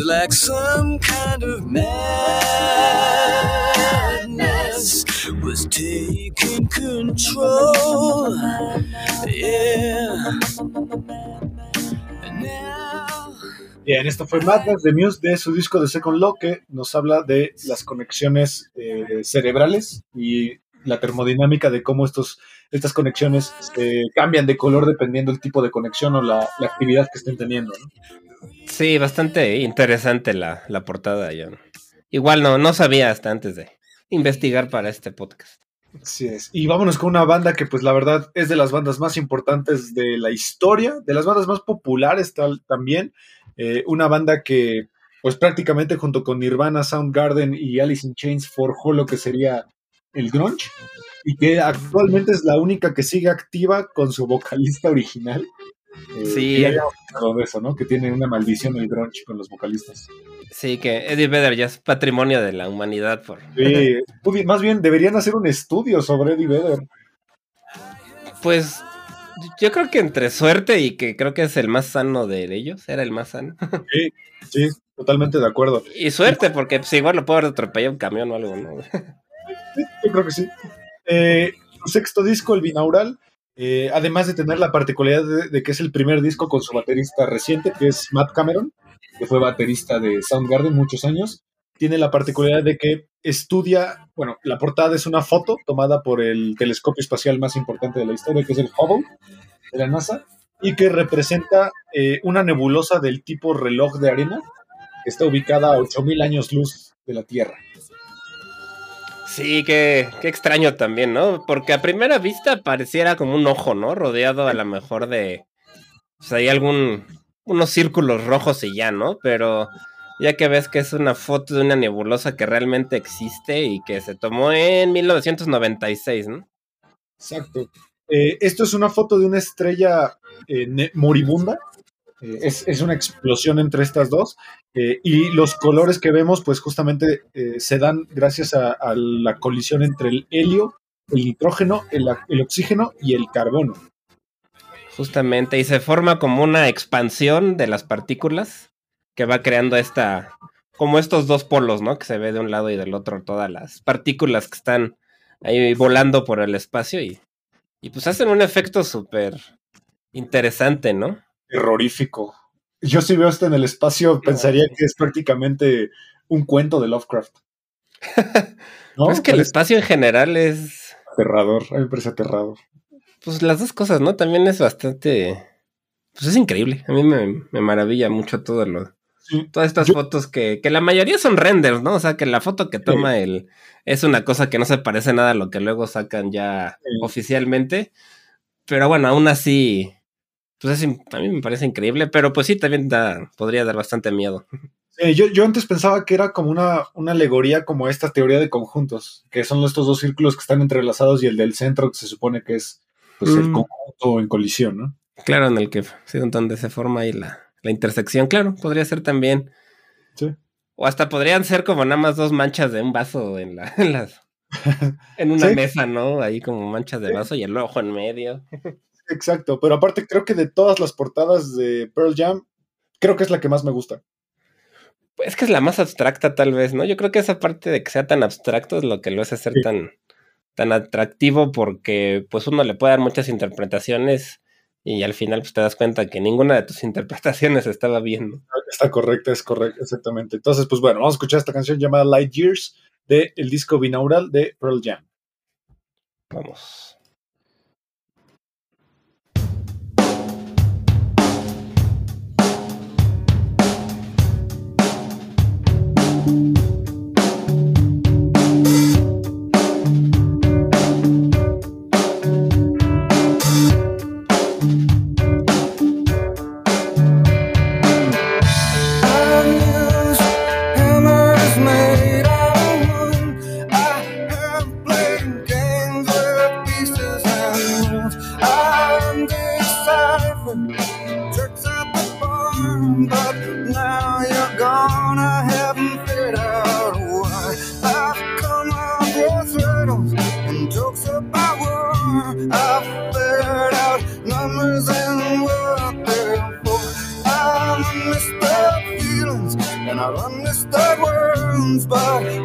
Like some kind of madness was taking control. Yeah. Bien, esto fue Madness de Muse de su disco de Second Law, que nos habla de las conexiones eh, cerebrales y la termodinámica de cómo estos, estas conexiones eh, cambian de color dependiendo del tipo de conexión o la, actividad que estén teniendo. Sí, bastante interesante la, la portada, John. Igual no, no sabía hasta antes de investigar para este podcast. Así es. Y vámonos con una banda que, pues, la verdad es de las bandas más importantes de la historia, de las bandas más populares tal, también. Eh, una banda que, pues, prácticamente junto con Nirvana, Soundgarden y Alice in Chains forjó lo que sería el grunge y que actualmente es la única que sigue activa con su vocalista original. Eh, Sí. ya de eso, ¿no? Que tiene una maldición el grunge con los vocalistas. Sí, que Eddie Vedder ya es patrimonio de la humanidad. Por... Sí, más bien deberían hacer un estudio sobre Eddie Vedder. Pues yo creo que entre suerte y que creo que es el más sano de ellos, era el más sano. Sí, sí, totalmente de acuerdo. Y suerte, porque pues, igual lo puedo haber atropellado un camión o algo, ¿no? Sí, yo creo que sí. Eh, sexto disco, el binaural, eh, además de tener la particularidad de, que es el primer disco con su baterista reciente, que es Matt Cameron, que fue baterista de Soundgarden muchos años, tiene la particularidad de que estudia, bueno, la portada es una foto tomada por el telescopio espacial más importante de la historia, que es el Hubble de la NASA, y que representa eh, una nebulosa del tipo reloj de arena, que está ubicada a 8000 años luz de la Tierra. Sí, qué, qué extraño también, ¿no? Porque a primera vista pareciera como un ojo, ¿no? Rodeado a lo mejor de. Pues hay algún. unos círculos rojos y ya, ¿no? Pero ya que ves que es una foto de una nebulosa que realmente existe y que se tomó en 1996, ¿no? Exacto. Eh, esto es una foto de una estrella eh, moribunda. Eh, es, es una explosión entre estas dos. eh, y los colores que vemos, pues justamente eh, se dan gracias a, la colisión entre el helio, el nitrógeno, el, el oxígeno y el carbono. Justamente, y se forma como una expansión de las partículas que va creando esta. como estos dos polos, ¿no? Que se ve de un lado y del otro todas las partículas que están ahí volando por el espacio y, y pues hacen un efecto súper interesante, ¿no? Terrorífico. Yo si veo esto en el espacio, pensaría que es prácticamente un cuento de Lovecraft. ¿No? Pues es que el espacio en general es. aterrador. A mí me parece aterrador. Pues las dos cosas, ¿no? También es bastante. Pues es increíble. A mí me, me maravilla mucho todo lo, Sí. todas estas Yo- fotos que, que la mayoría son renders, ¿no? O sea, que la foto que toma el es una cosa que no se parece nada a lo que luego sacan ya Sí. oficialmente. Pero bueno, aún así, pues es in- a mí me parece increíble, pero pues sí, también da, podría dar bastante miedo. Sí, yo, yo antes pensaba que era como una, una alegoría como esta teoría de conjuntos, que son estos dos círculos que están entrelazados y el del centro que se supone que es pues, el Mm. conjunto en colisión, ¿no? Claro, en el que sí, donde se forma ahí la, la intersección, claro, podría ser también. Sí. O hasta podrían ser como nada más dos manchas de un vaso en la, en las, en una Sí. mesa, ¿no? Ahí como manchas de vaso y el ojo en medio. Exacto, pero aparte creo que de todas las portadas de Pearl Jam, creo que es la que más me gusta. Es que es la más abstracta, tal vez, ¿no? Yo creo que esa parte de que sea tan abstracto es lo que lo hace ser Sí. tan, tan atractivo, porque pues uno le puede dar muchas interpretaciones y al final pues te das cuenta que ninguna de tus interpretaciones estaba bien, ¿no? Está correcta, es correcta, exactamente. Entonces, pues bueno, vamos a escuchar esta canción llamada Light Years del el disco binaural de Pearl Jam. Vamos. But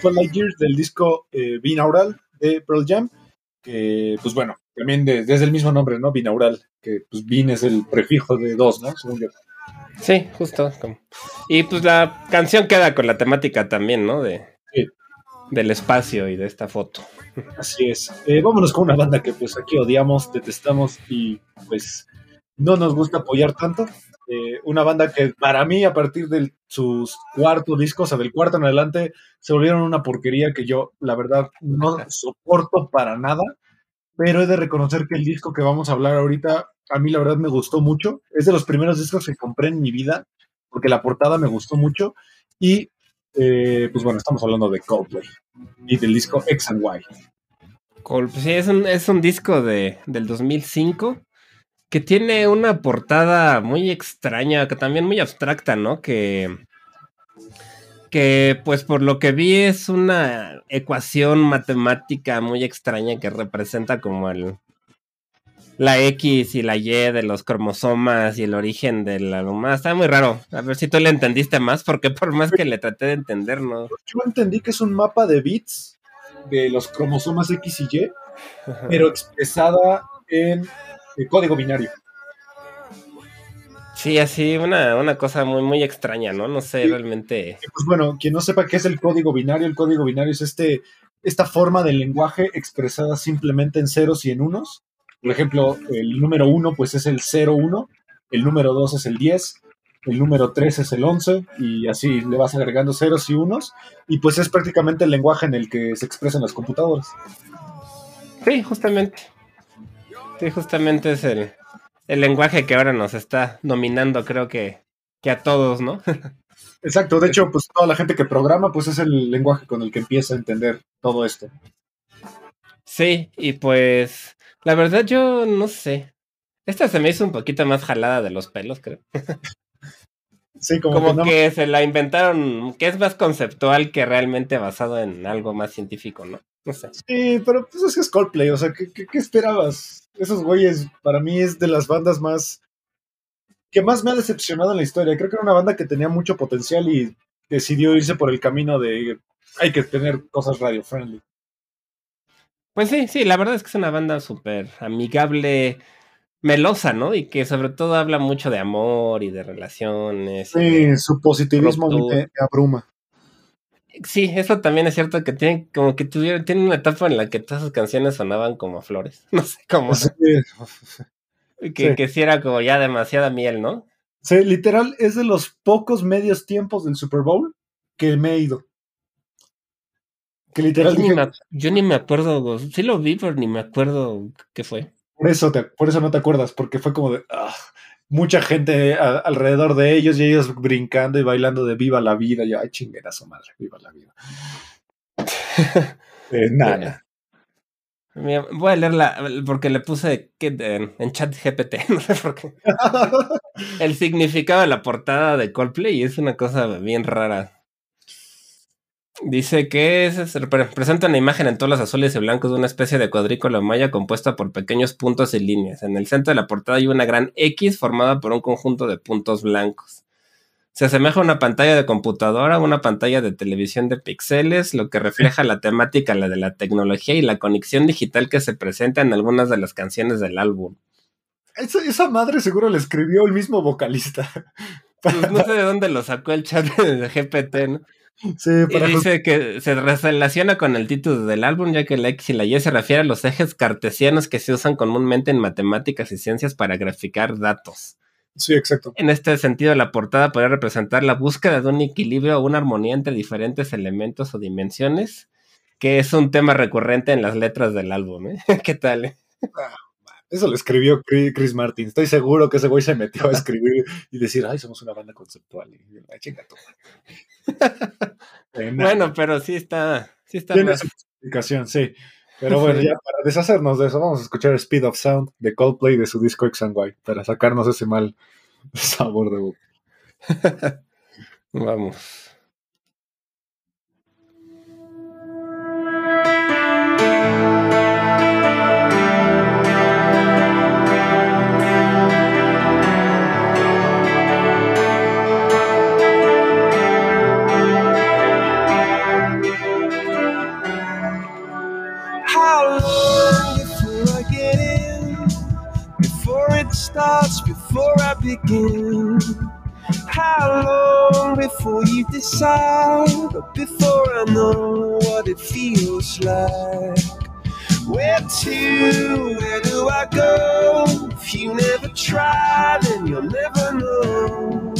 fue Light Years del disco eh, Binaural de Pearl Jam, que pues bueno, también de- desde el mismo nombre, ¿no? Binaural, que pues bin es el prefijo de dos, ¿no? Según yo. Sí, justo. Y pues la canción queda con la temática también, ¿no? De, Sí. Del espacio y de esta foto. Así es. Eh, vámonos con una banda que pues aquí odiamos, detestamos y pues no nos gusta apoyar tanto. Eh, una banda que para mí a partir de sus cuartos discos, o sea, del cuarto en adelante, se volvieron una porquería que yo la verdad no soporto para nada. Pero he de reconocer que el disco que vamos a hablar ahorita, a mí la verdad me gustó mucho. Es de los primeros discos que compré en mi vida, porque la portada me gustó mucho. Y eh, pues bueno, estamos hablando de Coldplay y del disco X and Y. Col- pues sí, es un, es un disco de, del 2005 que tiene una portada muy extraña, que también muy abstracta, ¿no? Que, que pues por lo que vi es una ecuación matemática muy extraña que representa como el, la X y la Y de los cromosomas y el origen de la luma. Está muy raro. A ver si tú le entendiste más, porque por más que le traté de entender, ¿no? Yo entendí que es un mapa de bits de los cromosomas X y Y, pero expresada en eh, código binario. Sí, así, una, una cosa muy, muy extraña, ¿no? No sé Sí. realmente. Pues bueno, quien no sepa qué es el código binario, el código binario es este, esta forma del lenguaje expresada simplemente en ceros y en unos. Por ejemplo, el número 1 pues es el 01, el número 2 es el 10, el número 3 es el 11 y así le vas agregando ceros y unos y pues es prácticamente el lenguaje en el que se expresan las computadoras. Sí, justamente. Sí, justamente es el, el lenguaje que ahora nos está dominando, creo que, que a todos, ¿no? Exacto, de hecho, pues toda la gente que programa, pues es el lenguaje con el que empieza a entender todo esto. Sí, y pues, la verdad yo no sé. Esta se me hizo un poquito más jalada de los pelos, creo. Sí, como, Como que no- que se la inventaron, que es más conceptual que realmente basado en algo más científico, ¿no? No sé. Sí, pero pues es que es Coldplay, o sea, ¿qué, qué, qué esperabas? Esos güeyes, para mí es de las bandas más... que más me ha decepcionado en la historia. Creo que era una banda que tenía mucho potencial y decidió irse por el camino de... hay que tener cosas radio friendly. Pues sí, sí, la verdad es que es una banda súper amigable, melosa, ¿no? Y que sobre todo habla mucho de amor y de relaciones. y de- Sí, su positivismo me abruma. Sí, eso también es cierto que tienen como que tuvieron, tienen una etapa en la que todas sus canciones sonaban como flores. No sé cómo. Sí, Que, sí. que sí era como ya demasiada miel, ¿no? sí, literal, es de los pocos medios tiempos del Super Bowl que me he ido. Que literal Yo ni, me, ac- yo ni me acuerdo, sí lo vi, pero ni me acuerdo qué fue. Por eso, te- por eso no te acuerdas, porque fue como de ah, mucha gente a- alrededor de ellos y ellos brincando y bailando de viva la vida. Yo, ay, chinguera su madre, viva la vida. Eh, nada. Mira, voy a leerla porque le puse en, en chat GPT, no sé por qué. El significado de la portada de Coldplay es una cosa bien rara. Dice que es, es- repre- presenta una imagen en tonos azules y blancos de una especie de cuadrícula maya compuesta por pequeños puntos y líneas. En el centro de la portada hay una gran X formada por un conjunto de puntos blancos. Se asemeja a una pantalla de computadora, una pantalla de televisión de píxeles, lo que refleja la temática, la de la tecnología y la conexión digital que se presenta en algunas de las canciones del álbum. Esa, esa madre seguro le escribió el mismo vocalista. Pues no sé de dónde lo sacó el chat de GPT, ¿no? Sí, Y dice que se relaciona con el título del álbum, ya que la X y la Y se refiere a los ejes cartesianos que se usan comúnmente en matemáticas y ciencias para graficar datos. Sí, exacto. En este sentido, la portada puede representar la búsqueda de un equilibrio o una armonía entre diferentes elementos o dimensiones, que es un tema recurrente en las letras del álbum. ¿eh? ¿Qué tal? Eso lo escribió Chris Martin. Estoy seguro que ese güey se metió a escribir y decir, ay, somos una banda conceptual. Y, ay, chinga. Bueno, pero sí está, sí está Tiene más- su explicación, sí. Pero bueno, Sí. ya para deshacernos de eso, vamos a escuchar Speed of Sound de Coldplay de su disco X and Y para sacarnos ese mal sabor de boca. Vamos. Before I begin? How long before you decide? Or before I know what it feels like? Where to? Where do I go? If you never try, then you'll never know.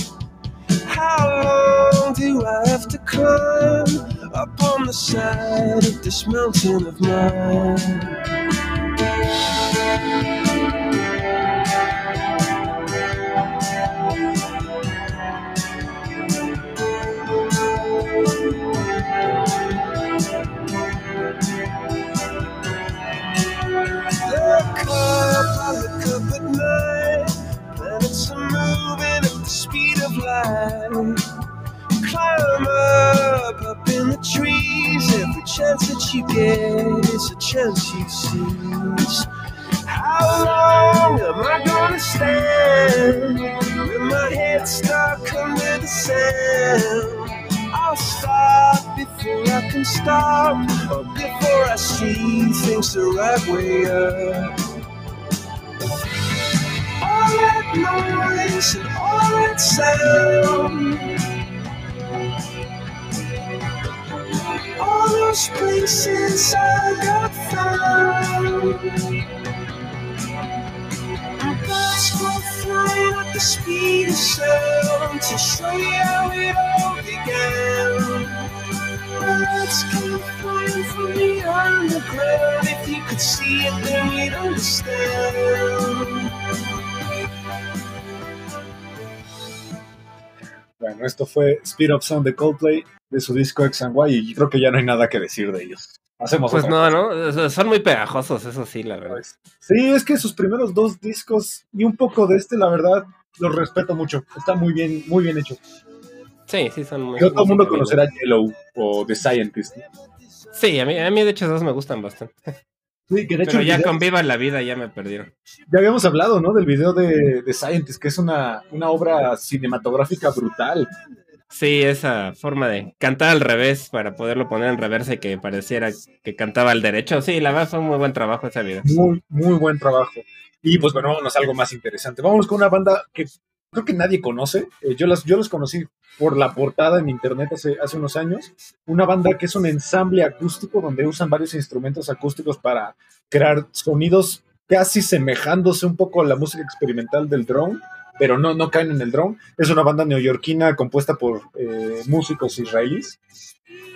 How long do I have to climb up on the side of this mountain of mine? Chance that you get is a chance you seize. How long am I gonna stand? When my head stuck under the sand. I'll stop before I can stop, or before I see things the right way up. All that noise and all that sound. Those places I got found. And birds go flying at the speed of sound to show you how it all began. Birds come flying from the underground. If you could see it, then you'd understand. Bueno, esto fue Speed of Sound de Coldplay de su disco X and Y y creo que ya no hay nada que decir de ellos. Hacemos Pues no, cosa. ¿no? Son muy pegajosos, eso sí, la verdad. Sí, es que sus primeros dos discos y un poco de este, la verdad, los respeto mucho. Está muy bien, muy bien hecho. Sí, sí, son muy. Que todo el mundo conocerá Yellow o The Scientist. ¿no? Sí, a mí, a mí de hecho esos me gustan bastante. Sí, que de hecho Pero ya video- con Viva la Vida ya me perdieron. ya habíamos hablado, ¿no? Del video de The Scientist, que es una, una obra cinematográfica brutal. Sí, esa forma de cantar al revés para poderlo poner en reversa y que pareciera que cantaba al derecho. Sí, la verdad fue un muy buen trabajo ese video. Muy, muy buen trabajo. Y pues bueno, vámonos a algo más interesante. Vámonos con una banda que creo que nadie conoce. Eh, yo, las, yo los conocí por la portada en internet hace, hace unos años. Una banda que es un ensamble acústico donde usan varios instrumentos acústicos para crear sonidos casi semejándose un poco a la música experimental del drone, pero no, no caen en el drone. Es una banda neoyorquina compuesta por eh, músicos israelíes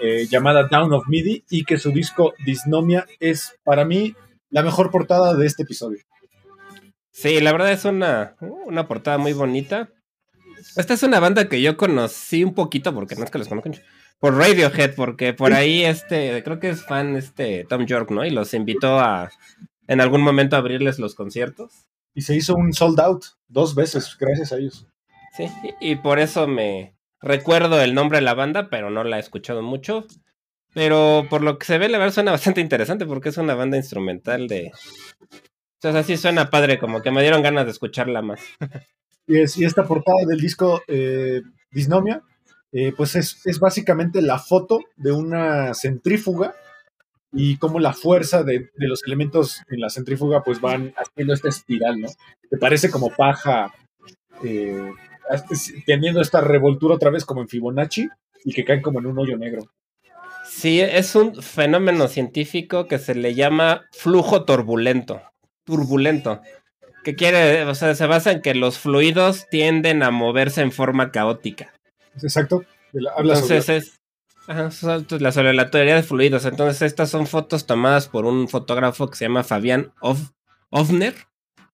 eh, llamada Down of Midi y que su disco Disnomia es para mí la mejor portada de este episodio. Sí, la verdad es una, una portada muy bonita. Esta es una banda que yo conocí un poquito, porque no es que los conozcan, por Radiohead, porque por ahí este, creo que es fan este Tom York, ¿no? Y los invitó a en algún momento a abrirles los conciertos. Y se hizo un sold out dos veces, gracias a ellos. Sí, y, por eso me recuerdo el nombre de la banda, pero no la he escuchado mucho. Pero por lo que se ve, la verdad suena bastante interesante porque es una banda instrumental de... O sea, sí suena padre, como que me dieron ganas de escucharla más. Y, es- y esta portada del disco eh, Disnomia, eh, pues es, es básicamente la foto de una centrífuga y cómo la fuerza de, de los elementos en la centrífuga pues van haciendo esta espiral, ¿no? Que parece como paja, eh, teniendo esta revoltura otra vez como en Fibonacci y que caen como en un hoyo negro. Sí, es un fenómeno científico que se le llama flujo turbulento. Turbulento. Que quiere, o sea, se basa en que los fluidos tienden a moverse en forma caótica. Exacto. habla sobre- Entonces es ajá, la- sobre la teoría de fluidos. Entonces estas son fotos tomadas por un fotógrafo que se llama Fabián Of- Ofner,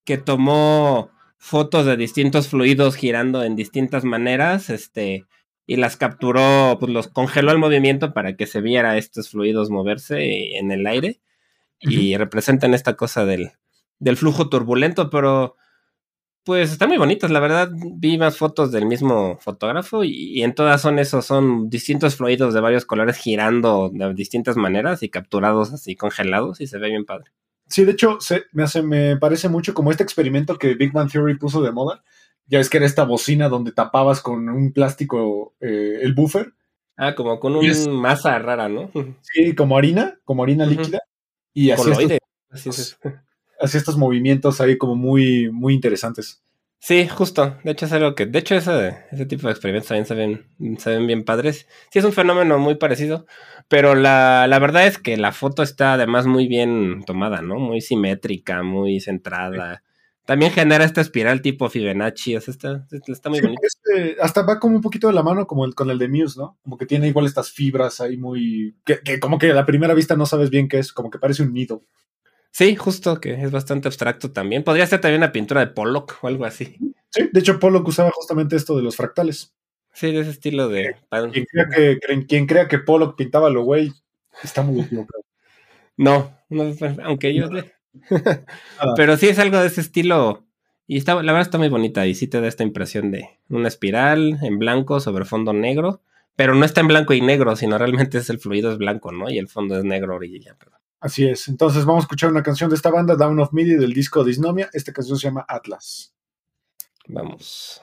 que tomó fotos de distintos fluidos girando en distintas maneras, este, y las capturó, pues los congeló el movimiento para que se viera estos fluidos moverse en el aire y representan esta cosa del, del flujo turbulento, pero pues están muy bonitas, la verdad. Vi más fotos del mismo fotógrafo y, y en todas son esos, son distintos fluidos de varios colores girando de distintas maneras y capturados así congelados y se ve bien padre. Sí, de hecho, se- me, hace, me parece mucho como este experimento que Big Bang Theory puso de moda. Ya ves que era esta bocina donde tapabas con un plástico eh, el buffer. Ah, como con un Y es- masa rara, ¿no? Sí, como harina, como harina líquida. Y estos, Coloide. Así es. Hacía estos movimientos ahí como muy, muy interesantes. Sí, justo. De hecho, es algo que. De hecho, ese, ese tipo de experimentos también se ven, se ven bien padres. Sí, es un fenómeno muy parecido. Pero la, la verdad es que la foto está además muy bien tomada, ¿no? Muy simétrica, muy centrada. También genera esta espiral tipo Fibonacci. O sea, está, está muy Sí, bonito. este, hasta va como un poquito de la mano como el, con el de Muse, ¿no? Como que tiene igual estas fibras ahí muy... Que, que como que a la primera vista no sabes bien qué es, como que parece un nido. Sí, justo, que es bastante abstracto también. Podría ser también una pintura de Pollock o algo así. Sí, de hecho Pollock usaba justamente esto de los fractales. Sí, de ese estilo de. Quien crea que, quien crea que Pollock pintaba lo güey, está muy equivocado. No, no, aunque yo. Ah. Pero sí es algo de ese estilo. Y está, la verdad está muy bonita. Y sí te da esta impresión de una espiral en blanco sobre fondo negro. Pero no está en blanco y negro, sino realmente es el fluido es blanco, ¿no? Y el fondo es negro orilla. Pero... Así es. Entonces vamos a escuchar una canción de esta banda, Down of Midi, del disco Disnomia. Esta canción se llama Atlas. Vamos.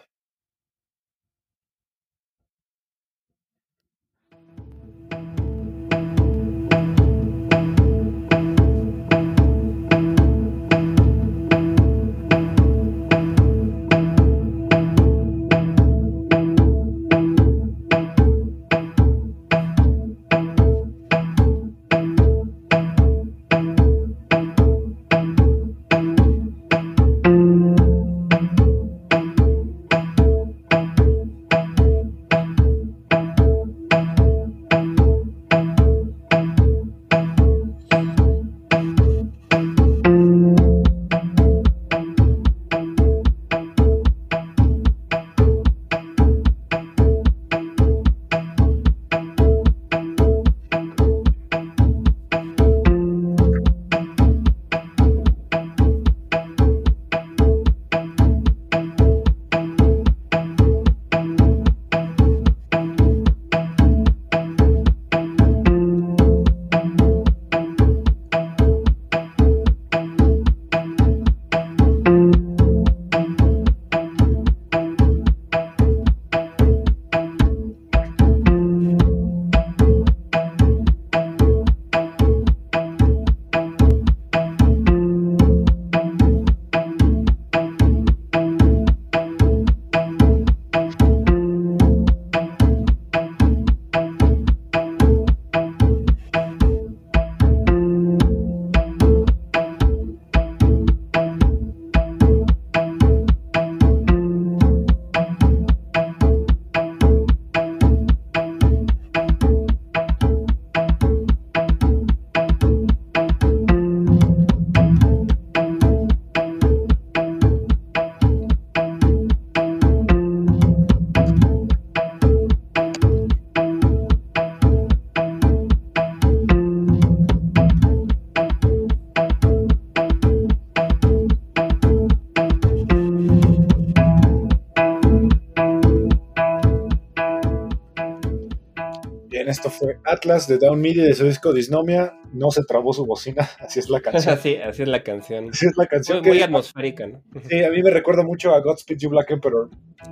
Atlas de Down Midi de su disco Disnomia. No se trabó su bocina, así es la canción. Así, así es la canción. Así es la canción. Muy, que- muy atmosférica, ¿no? sí, a mí me recuerda mucho a Godspeed You Black Emperor.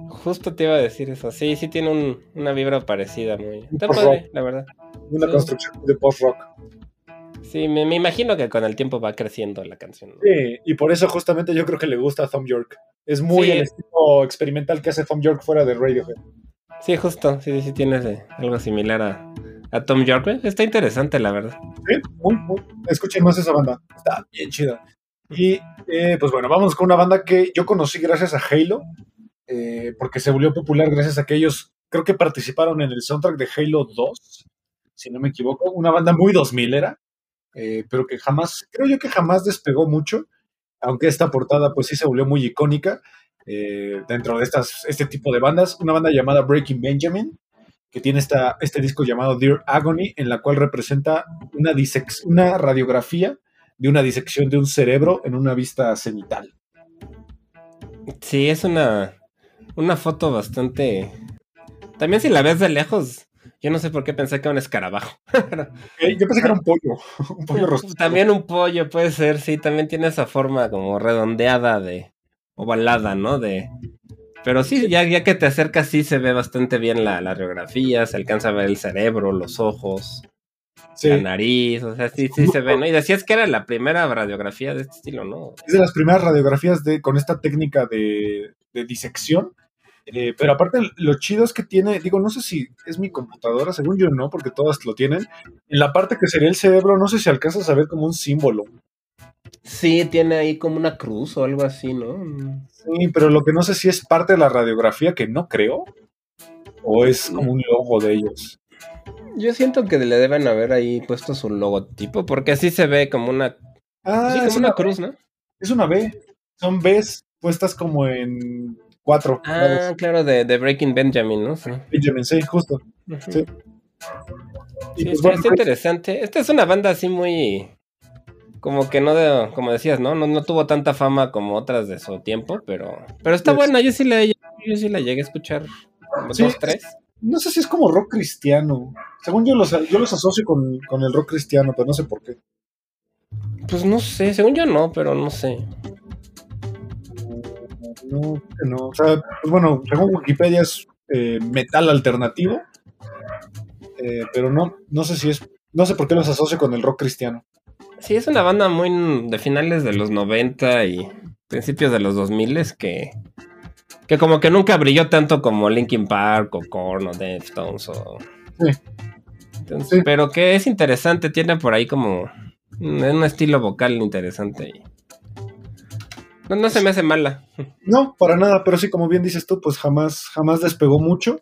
Justo te iba a decir eso. Sí, sí tiene un- una vibra parecida, muy. Está padre, la verdad. Una Sí. construcción de post-rock. Sí, me, me imagino que con el tiempo va creciendo la canción. ¿no? Sí, y por eso justamente yo creo que le gusta a Thom York. Es muy Sí. el estilo experimental que hace Thom York fuera de Radiohead. Sí, justo. Sí, sí, tienes eh, algo similar a, a Tom York. Está interesante, la verdad. Sí. Escuchen más esa banda. Está bien chida. Y eh, pues bueno, vamos con una banda que yo conocí gracias a Halo, eh, porque se volvió popular gracias a que ellos creo que participaron en el soundtrack de Halo 2, si no me equivoco. Una banda muy 2000 era, eh, pero que jamás, creo yo que jamás despegó mucho, aunque esta portada pues sí se volvió muy icónica dentro de estas, este tipo de bandas. Una banda llamada Breaking Benjamin, que tiene esta, este disco llamado Dear Agony, en la cual representa una, disex- una radiografía de una disección de un cerebro en una vista cenital. Sí, es una, una foto bastante. También si la ves de lejos, yo no sé por qué pensé que era un escarabajo. Yo pensé que era un pollo, un pollo rostizado. También un pollo puede ser, sí, también tiene esa forma como redondeada de ovalada, ¿no? De pero sí, ya, ya que te acercas sí se ve bastante bien la, la radiografía, se alcanza a ver el cerebro, los ojos, Sí, la nariz, o sea, sí, sí se ve, ¿no? Y decías que era la primera radiografía de este estilo, ¿no? es de las primeras radiografías de, con esta técnica de, de disección. Eh, pero aparte, lo chido es que tiene, digo, no sé si es mi computadora, según yo no, porque todas lo tienen. En la parte que sería el cerebro, no sé si alcanzas a ver como un símbolo. Sí, tiene ahí como una cruz o algo así, ¿no? Sí, pero lo que no sé si es parte de la radiografía, que no creo, o es como un logo de ellos. Yo siento que le deben haber ahí puesto su logotipo, porque así se ve como una, Ah, sí, como es, una una, cruz, ¿no? es una B. Son Bs puestas como en cuatro. Ah, lados. claro, de, de Breaking Benjamin, ¿no? Sí. Benjamin, sí, justo. Sí. Sí, pues bueno, está interesante. Esta es una banda así muy. Como que no de, como decías, ¿no? ¿no? No tuvo tanta fama como otras de su tiempo, pero. Pero está Yes. buena, yo sí la, yo sí la llegué a escuchar. Sí, dos, tres. no sé si es como rock cristiano. Según yo los, yo los asocio con, con el rock cristiano, pero no sé por qué. Pues no sé, según yo no, pero no sé. No, que no. O sea, pues bueno, según Wikipedia es eh, metal alternativo. Eh, pero no, no sé si es. No sé por qué los asocio con el rock cristiano. Sí, es una banda muy de finales de los 90 y principios de los 2000 que. Que como que nunca brilló tanto como Linkin Park o Korn o Deftones o. Sí. Entonces, Sí. Pero que es interesante, tiene por ahí como un, estilo vocal interesante. Y... No, no se me hace mala. No, para nada, pero sí, como bien dices tú, pues jamás, jamás despegó mucho.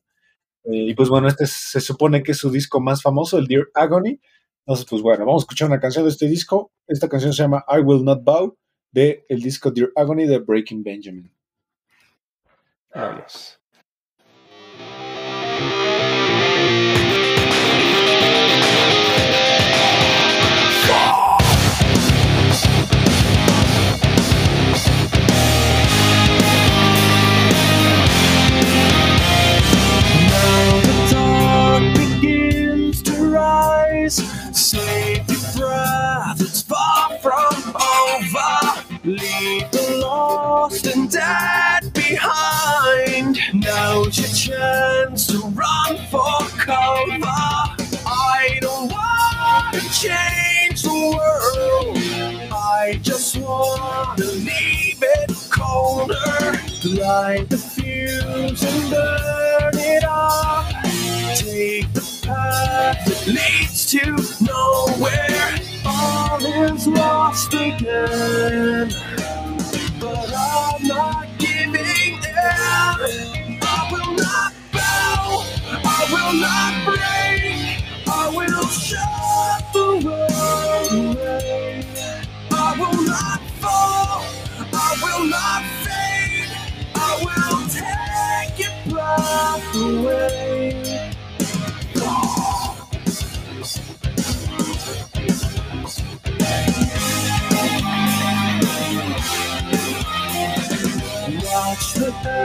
Eh, y pues bueno, este es- se supone que es su disco más famoso, el Dear Agony. Entonces, pues bueno, vamos a escuchar una canción de este disco. Esta canción se llama I Will Not Bow, de el disco Dear Agony de Breaking Benjamin. Vamos. Light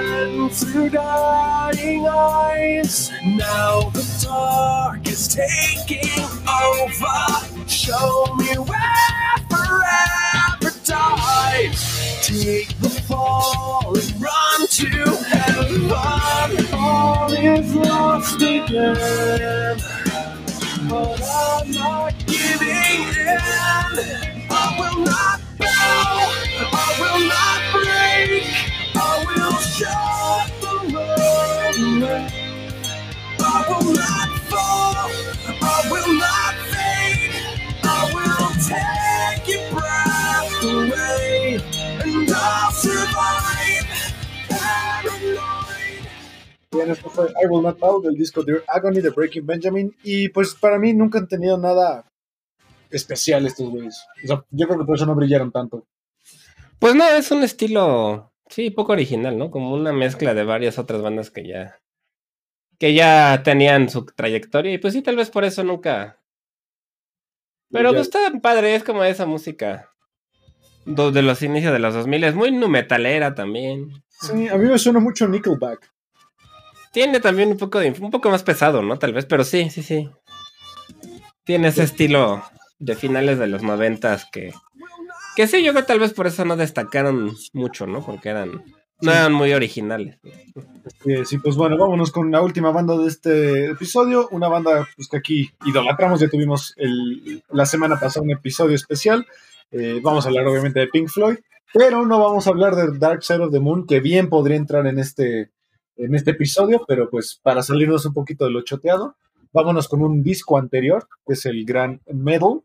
the through dying eyes. Now the dark is taking over. Show me where forever dies. Take the fall and run to heaven. All is lost again. But I'm not giving in. I will not Bien, esto fue I Will Not Bow del disco Dear Agony de Breaking Benjamin. Y pues para mí nunca han tenido nada especial estos güeyes. O sea, yo creo que por eso no brillaron tanto. Pues no, es un estilo, sí, poco original, ¿no? Como una mezcla de varias otras bandas que ya. que ya tenían su trayectoria. Y pues sí, tal vez por eso nunca. Pero pues está padre, es como esa música. De los inicios de los 2000 es muy nu metalera también. Sí, a mí me suena mucho Nickelback. Tiene también un poco de un poco más pesado, ¿no? Tal vez, pero sí, sí, sí. Tiene ese estilo de finales de los noventas que. Que sí, yo creo que tal vez por eso no destacaron mucho, ¿no? Porque eran. No eran muy originales. Sí, pues bueno, vámonos con la última banda de este episodio. Una banda pues, que aquí idolatramos. Ya tuvimos el, la semana pasada un episodio especial. Eh, vamos a hablar obviamente de Pink Floyd. Pero no vamos a hablar de Dark Side of the Moon, que bien podría entrar en este, en este episodio, pero pues para salirnos un poquito de lo choteado, vámonos con un disco anterior, que es el Gran Metal,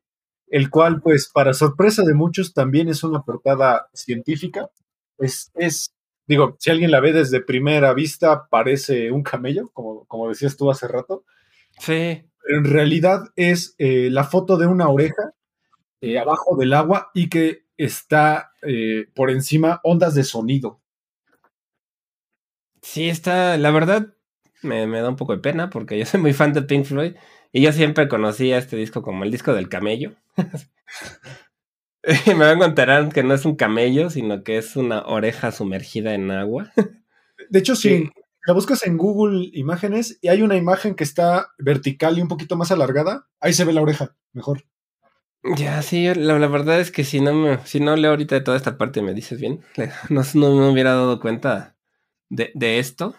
el cual pues para sorpresa de muchos también es una portada científica. Es, es digo, si alguien la ve desde primera vista, parece un camello, como, como decías tú hace rato. Sí. Pero en realidad es eh, la foto de una oreja eh, abajo del agua y que está eh, por encima ondas de sonido. Sí, está, la verdad, me, me, da un poco de pena porque yo soy muy fan de Pink Floyd y yo siempre conocía este disco como el disco del camello. me vengo a enterar que no es un camello, sino que es una oreja sumergida en agua. De hecho, sí. la buscas en Google Imágenes y hay una imagen que está vertical y un poquito más alargada, ahí se ve la oreja, mejor. Ya, sí, la, la, verdad es que si no me, si no leo ahorita de toda esta parte me dices bien, no, no me hubiera dado cuenta de, de, esto.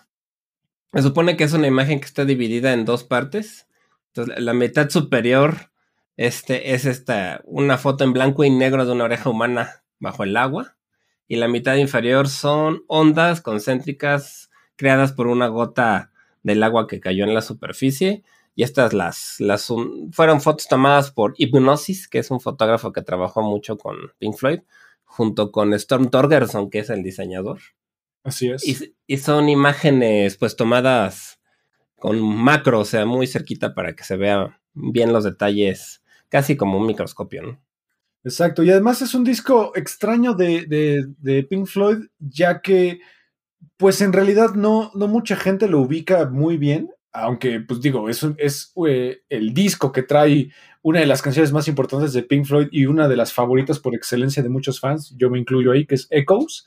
Se supone que es una imagen que está dividida en dos partes. Entonces, la mitad superior este, es esta, una foto en blanco y negro de una oreja humana bajo el agua. Y la mitad inferior son ondas concéntricas creadas por una gota del agua que cayó en la superficie y estas las, las fueron fotos tomadas por Hypnosis, que es un fotógrafo que trabajó mucho con Pink Floyd, junto con Storm Torgerson, que es el diseñador. Así es. Y, y, son imágenes pues tomadas con macro, o sea, muy cerquita para que se vean bien los detalles, casi como un microscopio, ¿no? Exacto, y además es un disco extraño de, de, de Pink Floyd, ya que pues en realidad no, no mucha gente lo ubica muy bien aunque pues digo, es, es eh, el disco que trae una de las canciones más importantes de Pink Floyd y una de las favoritas por excelencia de muchos fans, yo me incluyo ahí, que es Echoes,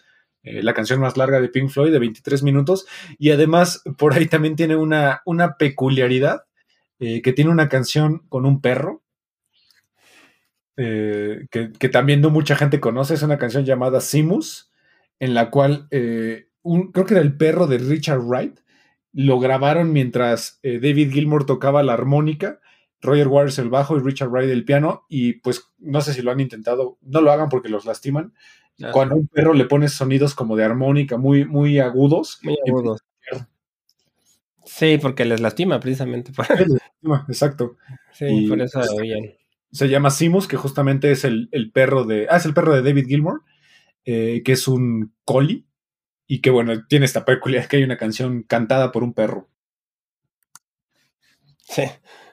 eh, la canción más larga de Pink Floyd de 23 minutos, y además por ahí también tiene una, una peculiaridad, eh, que tiene una canción con un perro, que, que, también no mucha gente conoce, es una canción llamada Simus, en la cual creo que era el perro de Richard Wright, lo grabaron mientras eh, David Gilmour tocaba la armónica, Roger Waters el bajo y Richard Wright el piano. Y pues no sé si lo han intentado, no lo hagan porque los lastiman. Cuando a un perro le pones sonidos como de armónica muy, muy agudos. Muy agudos. Sí, porque les lastima precisamente. exacto. Sí, por eso oyen. Se llama Simus, que justamente es el, el, perro de. Ah, es el perro de David Gilmour, eh, que es un collie y que bueno, tiene esta peculiaridad que hay una canción cantada por un perro. Sí,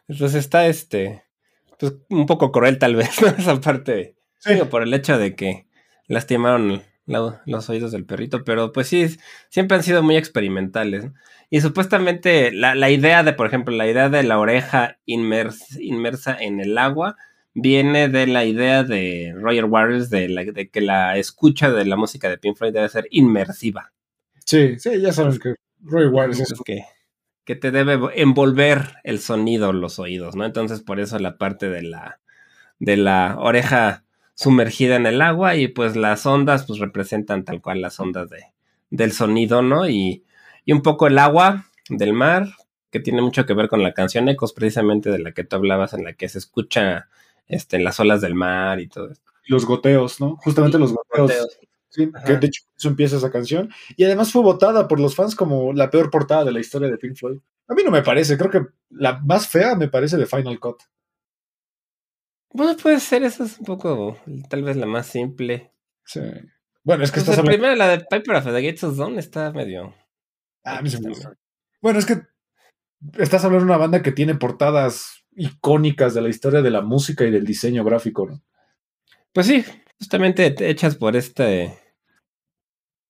entonces está este, pues un poco cruel tal vez, ¿no? Esa parte, sí. por el hecho de que lastimaron la, los oídos del perrito, pero pues sí, siempre han sido muy experimentales. Y supuestamente la, la, idea de, por ejemplo, la idea de la oreja inmersa, inmersa en el agua, viene de la idea de Roger Waters de, la, de, que la escucha de la música de Pink Floyd debe ser inmersiva. Sí, sí, ya sabes que Roger Waters es que, que te debe envolver el sonido los oídos, ¿no? Entonces por eso la parte de la de la oreja sumergida en el agua y pues las ondas pues representan tal cual las ondas de, del sonido, ¿no? Y, y un poco el agua del mar, que tiene mucho que ver con la canción Ecos, precisamente de la que tú hablabas, en la que se escucha este, las olas del mar y todo esto. Los goteos, ¿no? Justamente los goteos. goteos. Sí, que de hecho eso empieza esa canción. Y además fue votada por los fans como la peor portada de la historia de Pink Floyd. A mí no me parece, creo que la más fea me parece de Final Cut. Bueno, puede ser, esa es un poco, tal vez la más simple. Sí. Bueno, es que pues estás hablando... Primero, la de Piper of the Gates of Dawn está medio. Ah, me. Bueno, es que estás hablando de una banda que tiene portadas icónicas de la historia de la música y del diseño gráfico, ¿no? Pues sí, justamente hechas por este.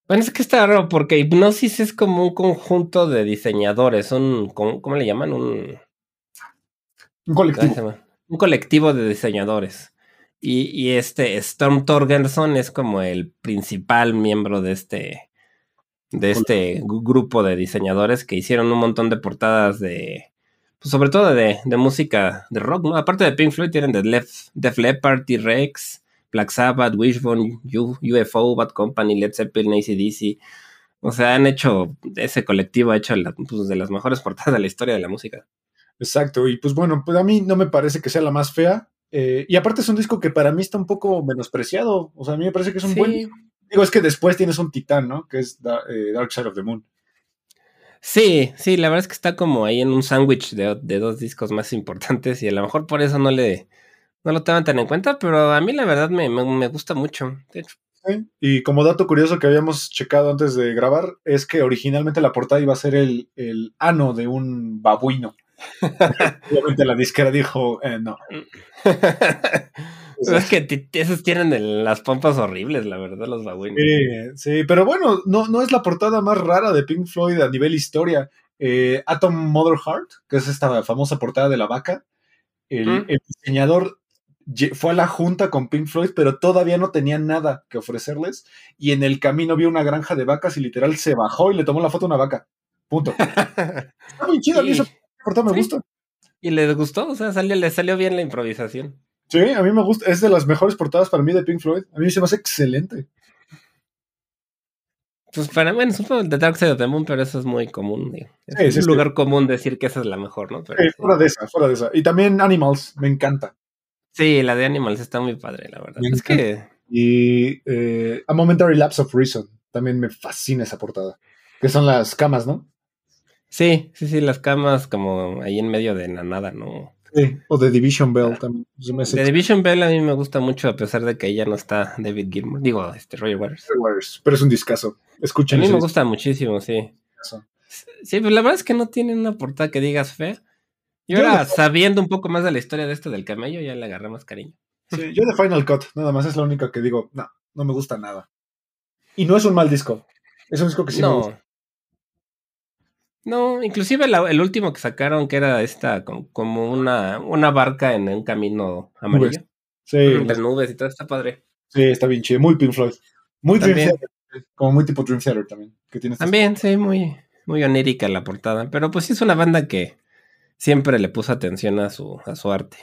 Bueno, es que está raro porque Hipnosis es como un conjunto de diseñadores, un. ¿Cómo, le llaman? Un. Un colectivo. Un colectivo de diseñadores. Y, y, este Storm Torgerson es como el principal miembro de este. De este grupo de diseñadores que hicieron un montón de portadas de pues sobre todo de, de, música de rock, ¿no? Aparte de Pink Floyd, tienen The Left, Def Leppard, T-Rex, Black Sabbath, Wishbone, UFO, Bad Company, Led Zeppelin, ACDC. O sea, han hecho, ese colectivo ha hecho la, pues, de las mejores portadas de la historia de la música. Exacto, y pues bueno, pues a mí no me parece que sea la más fea. Eh, y aparte es un disco que para mí está un poco menospreciado. O sea, a mí me parece que es un sí. buen Digo, es que después tienes un titán, ¿no? Que es Da- eh, Dark Side of the Moon. Sí, sí, la verdad es que está como ahí en un sándwich de, de dos discos más importantes y a lo mejor por eso no le no lo toman tan en cuenta, pero a mí la verdad me, me, me gusta mucho. De hecho, ¿sí? Y como dato curioso que habíamos checado antes de grabar, es que originalmente la portada iba a ser el, el ano de un babuino. Obviamente la disquera dijo, eh, no. es que esos tienen el- las pompas horribles, la verdad, los babuinos. Sí, sí, pero bueno, no, no es la portada más rara de Pink Floyd a nivel historia. Eh, Atom Mother Heart, que es esta famosa portada de la vaca, el, Mm. el diseñador fue a la junta con Pink Floyd, pero todavía no tenía nada que ofrecerles. Y en el camino vio una granja de vacas y literal se bajó y le tomó la foto a una vaca. Punto. Está muy chida, a mí portada me Sí. gusta. Y les gustó, o sea, salió, les salió bien la improvisación. Sí, a mí me gusta. Es de las mejores portadas para mí de Pink Floyd. A mí se me hace excelente. Pues para, bueno, supongo The Dark Side of the Moon, pero eso es muy común. digo. Es Sí, un sí. lugar común decir que esa es la mejor, ¿no? Pero fuera de esa, fuera de esa. Y también Animals, me encanta. Sí, la de Animals está muy padre, la verdad. Me Es que Y eh, A Momentary Lapse of Reason. También me fascina esa portada. Que son las camas, ¿no? Sí, sí, sí, las camas como ahí en medio de la nada, ¿no? Sí. O The Division Bell también. Me hace The Division Bell a mí me gusta mucho, a pesar de que ahí ya no está David Gilmour. Digo, este Roger Waters. Waters, Pero es un discazo. A Escuchen mí ese me gusta muchísimo, sí. Sí, pero la verdad es que no tiene una portada que digas fea. Y Yo ahora, no- sabiendo un poco más de la historia de esto del camello, ya le agarré más cariño. Sí, yo de Final Cut, nada más es la única que digo, no, no me gusta nada. Y no es un mal disco. Es un disco que sí me gusta. No. Inclusive la- el último que sacaron, que era esta, como, como una, una barca en un camino amarillo. Sí, Entre nubes y todo, está padre. sí, está bien chido. Muy Pink Floyd. Muy Dream También. Theater. Como muy tipo Dream Theater también. Que tiene También, sí, muy, muy onírica la portada. Pero pues sí es una banda que siempre le puso atención a su, a su arte.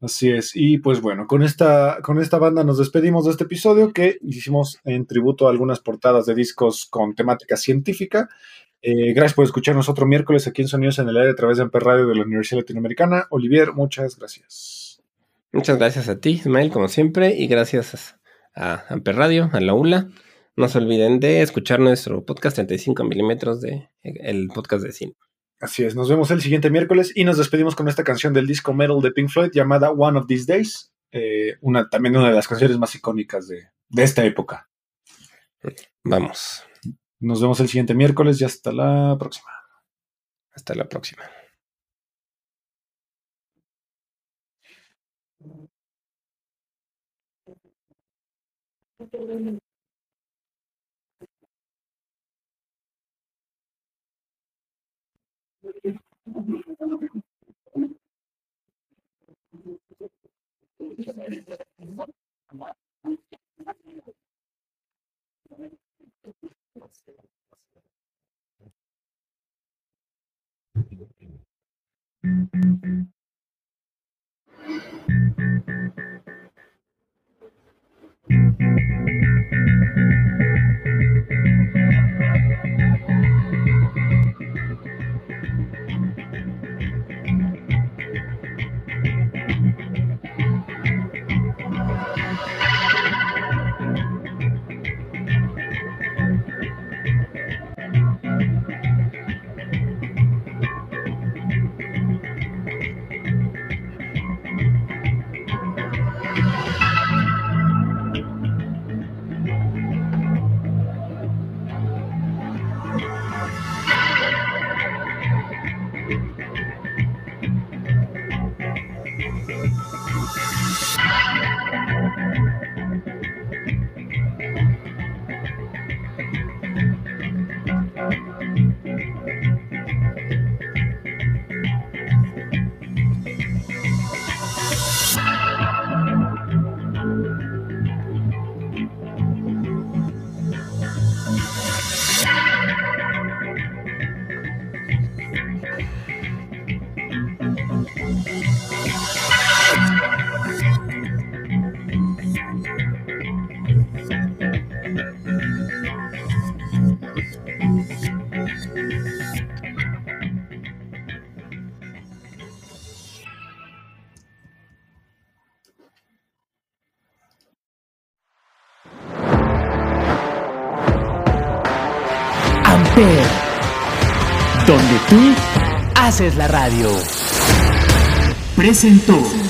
Así es. Y pues bueno, con esta, con esta banda nos despedimos de este episodio que hicimos en tributo a algunas portadas de discos con temática científica. Eh, gracias por escucharnos otro miércoles aquí en Sonidos en el Aire a través de Amper Radio de la Universidad Latinoamericana. Olivier, muchas gracias. Muchas gracias a ti, Ismael, como siempre, y gracias a Amper Radio, a la ULA. No se olviden de escuchar nuestro podcast 35 milímetros de el podcast de cine. Así es, nos vemos el siguiente miércoles y nos despedimos con esta canción del disco metal de Pink Floyd llamada One of These Days. Eh, una, también una de las canciones más icónicas de, de esta época. Vamos, nos vemos el siguiente miércoles y hasta la próxima. Hasta la próxima. Thank you. Tú haces la radio. Presentó.